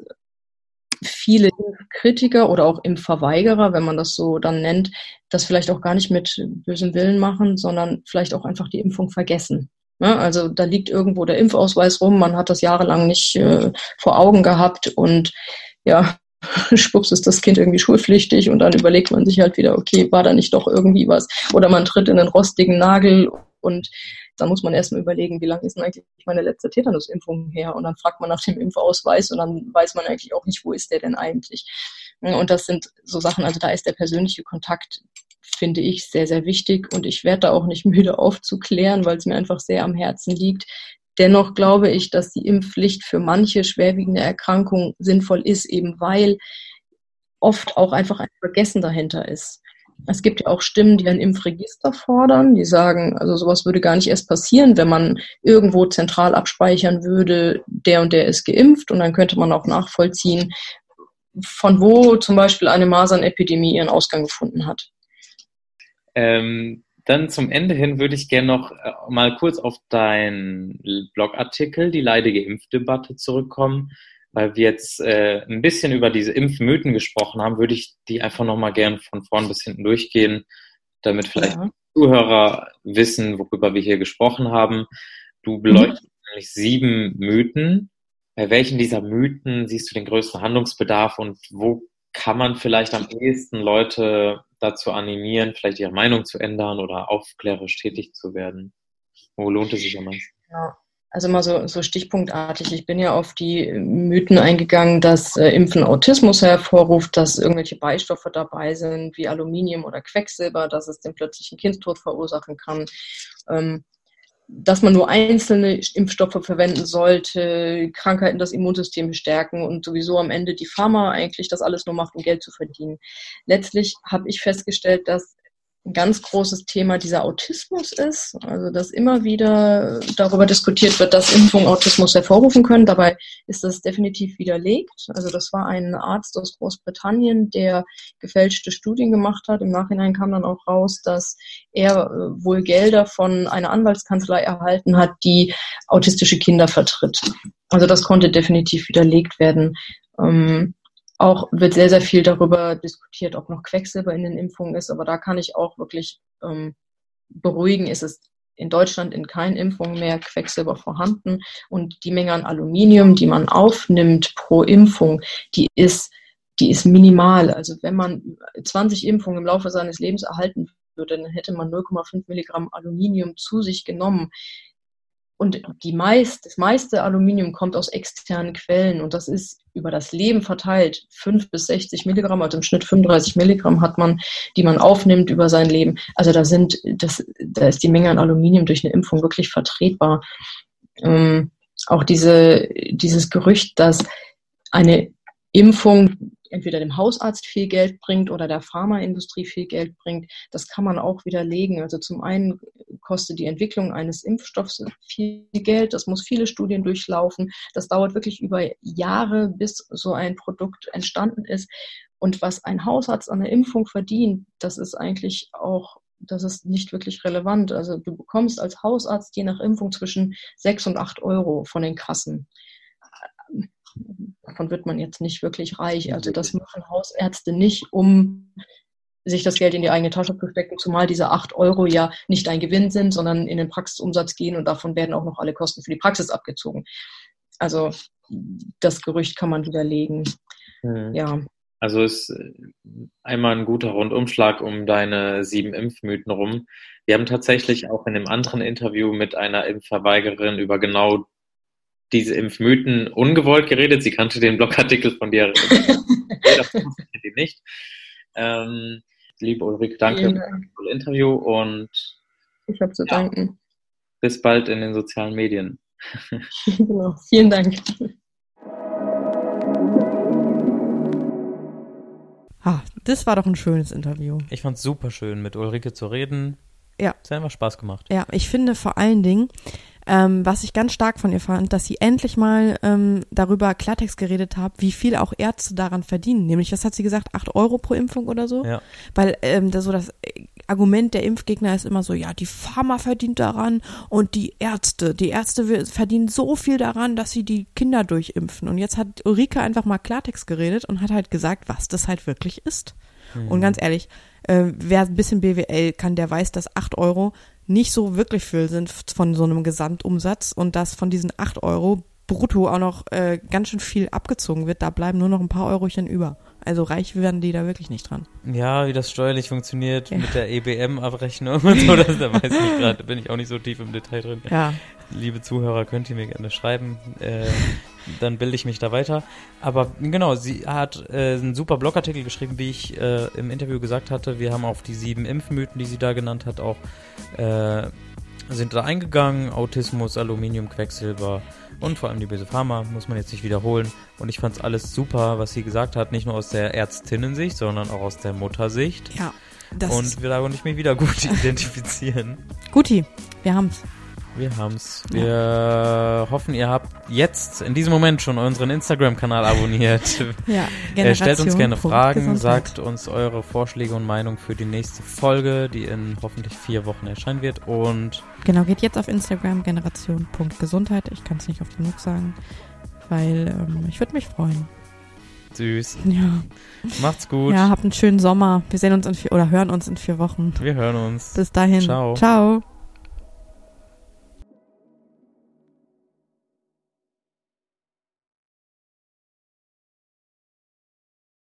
viele Kritiker oder auch Impfverweigerer, wenn man das so dann nennt, das vielleicht auch gar nicht mit bösem Willen machen, sondern vielleicht auch einfach die Impfung vergessen. Ja, also da liegt irgendwo der Impfausweis rum, man hat das jahrelang nicht äh, vor Augen gehabt und ja, schwupps ist das Kind irgendwie schulpflichtig und dann überlegt man sich halt wieder, okay, war da nicht doch irgendwie was? Oder man tritt in einen rostigen Nagel und dann muss man erstmal überlegen, wie lange ist denn eigentlich meine letzte Tetanusimpfung her? Und dann fragt man nach dem Impfausweis und dann weiß man eigentlich auch nicht, wo ist der denn eigentlich? Und das sind so Sachen, also da ist der persönliche Kontakt, finde ich, sehr, sehr wichtig. Und ich werde da auch nicht müde aufzuklären, weil es mir einfach sehr am Herzen liegt. Dennoch glaube ich, dass die Impfpflicht für manche schwerwiegende Erkrankungen sinnvoll ist, eben weil oft auch einfach ein Vergessen dahinter ist. Es gibt ja auch Stimmen, die ein Impfregister fordern, die sagen, also sowas würde gar nicht erst passieren, wenn man irgendwo zentral abspeichern würde, der und der ist geimpft und dann könnte man auch nachvollziehen, von wo zum Beispiel eine Masernepidemie ihren Ausgang gefunden hat. Ähm, dann zum Ende hin würde ich gerne noch äh, mal kurz auf deinen Blogartikel, die leidige Impfdebatte, zurückkommen. Weil wir jetzt äh, ein bisschen über diese Impfmythen gesprochen haben, würde ich die einfach noch mal gern von vorn bis hinten durchgehen, damit vielleicht ja. Zuhörer wissen, worüber wir hier gesprochen haben. Du beleuchtest mhm. nämlich sieben Mythen. Bei welchen dieser Mythen siehst du den größten Handlungsbedarf und wo kann man vielleicht am ehesten Leute dazu animieren, vielleicht ihre Meinung zu ändern oder aufklärerisch tätig zu werden? Wo lohnt es sich am meisten? Ja. Also mal so, so stichpunktartig. Ich bin ja auf die Mythen eingegangen, dass äh, Impfen Autismus hervorruft, dass irgendwelche Beistoffe dabei sind, wie Aluminium oder Quecksilber, dass es den plötzlichen Kindstod verursachen kann. Ähm, dass man nur einzelne Impfstoffe verwenden sollte, Krankheiten das Immunsystem stärken und sowieso am Ende die Pharma eigentlich das alles nur macht, um Geld zu verdienen. Letztlich habe ich festgestellt, dass ein ganz großes Thema dieser Autismus ist. Also, dass immer wieder darüber diskutiert wird, dass Impfungen Autismus hervorrufen können. Dabei ist das definitiv widerlegt. Also, das war ein Arzt aus Großbritannien, der gefälschte Studien gemacht hat. Im Nachhinein kam dann auch raus, dass er äh, wohl Gelder von einer Anwaltskanzlei erhalten hat, die autistische Kinder vertritt. Also, das konnte definitiv widerlegt werden. Ähm, auch wird sehr, sehr viel darüber diskutiert, ob noch Quecksilber in den Impfungen ist. Aber da kann ich auch wirklich ähm, beruhigen, ist es in Deutschland in keinen Impfungen mehr Quecksilber vorhanden. Und die Menge an Aluminium, die man aufnimmt pro Impfung, die ist, die ist minimal. Also wenn man 20 Impfungen im Laufe seines Lebens erhalten würde, dann hätte man 0,5 Milligramm Aluminium zu sich genommen. Und die meist, das meiste Aluminium kommt aus externen Quellen und das ist über das Leben verteilt. 5 bis 60 Milligramm, also im Schnitt 35 Milligramm hat man, die man aufnimmt über sein Leben. Also da sind, das, da ist die Menge an Aluminium durch eine Impfung wirklich vertretbar. Ähm, auch diese, dieses Gerücht, dass eine Impfung entweder dem Hausarzt viel Geld bringt oder der Pharmaindustrie viel Geld bringt, das kann man auch widerlegen. Also zum einen kostet die Entwicklung eines Impfstoffs viel Geld, das muss viele Studien durchlaufen, das dauert wirklich über Jahre, bis so ein Produkt entstanden ist. Und was ein Hausarzt an der Impfung verdient, das ist eigentlich auch das ist nicht wirklich relevant. Also du bekommst als Hausarzt je nach Impfung zwischen sechs und acht Euro von den Kassen davon wird man jetzt nicht wirklich reich. Also das machen Hausärzte nicht, um sich das Geld in die eigene Tasche zu stecken, zumal diese 8 Euro ja nicht ein Gewinn sind, sondern in den Praxisumsatz gehen und davon werden auch noch alle Kosten für die Praxis abgezogen. Also das Gerücht kann man widerlegen. Mhm. Ja. Also ist einmal ein guter Rundumschlag um deine sieben Impfmythen rum. Wir haben tatsächlich auch in einem anderen Interview mit einer Impfverweigerin über genau diese Impfmythen ungewollt geredet. Sie kannte den Blogartikel von dir. das wusste ich nicht. Ähm, liebe Ulrike, danke für das Interview und ich habe zu ja, danken. Bis bald in den sozialen Medien. genau. Vielen Dank. Ah, das war doch ein schönes Interview. Ich fand es super schön, mit Ulrike zu reden. Ja. Es hat einfach Spaß gemacht. Ja, ich finde vor allen Dingen, ähm, was ich ganz stark von ihr fand, dass sie endlich mal ähm, darüber Klartext geredet hat, wie viel auch Ärzte daran verdienen. Nämlich, was hat sie gesagt, acht Euro pro Impfung oder so? Ja. Weil ähm, das, so das Argument der Impfgegner ist immer so, ja, die Pharma verdient daran und die Ärzte, die Ärzte verdienen so viel daran, dass sie die Kinder durchimpfen. Und jetzt hat Ulrike einfach mal Klartext geredet und hat halt gesagt, was das halt wirklich ist. Mhm. Und ganz ehrlich, äh, wer ein bisschen BWL kann, der weiß, dass acht Euro nicht so wirklich viel sind von so einem Gesamtumsatz und dass von diesen acht Euro brutto auch noch äh, ganz schön viel abgezogen wird, da bleiben nur noch ein paar Eurochen über. Also reich werden die da wirklich nicht dran. Ja, wie das steuerlich funktioniert ja. mit der EBM-Abrechnung und so, das, da weiß ich gerade, bin ich auch nicht so tief im Detail drin. Ja. Liebe Zuhörer, könnt ihr mir gerne schreiben. Äh, dann bilde ich mich da weiter. Aber genau, sie hat äh, einen super Blogartikel geschrieben, wie ich äh, im Interview gesagt hatte. Wir haben auf die sieben Impfmythen, die sie da genannt hat, auch äh, sind da eingegangen. Autismus, Aluminium, Quecksilber und vor allem die böse Pharma, muss man jetzt nicht wiederholen. Und ich fand es alles super, was sie gesagt hat, nicht nur aus der Ärztinnensicht, sondern auch aus der Muttersicht. Ja. Das und da konnte ich mich wieder gut identifizieren. Guti, wir haben's. Wir haben's. Wir hoffen, ihr habt jetzt in diesem Moment schon unseren Instagram-Kanal abonniert. Ja, Äh, stellt uns gerne Fragen, Gesundheit. sagt uns eure Vorschläge und Meinung für die nächste Folge, die in hoffentlich vier Wochen erscheinen wird. Und Genau, geht jetzt auf Instagram generation.gesundheit. Ich kann es nicht oft genug sagen, weil ähm, ich würde mich freuen. süß. Ja. Macht's gut. ja, habt einen schönen Sommer. Wir sehen uns in vier, oder hören uns in vier Wochen. Wir hören uns. Bis dahin. Ciao. Ciao.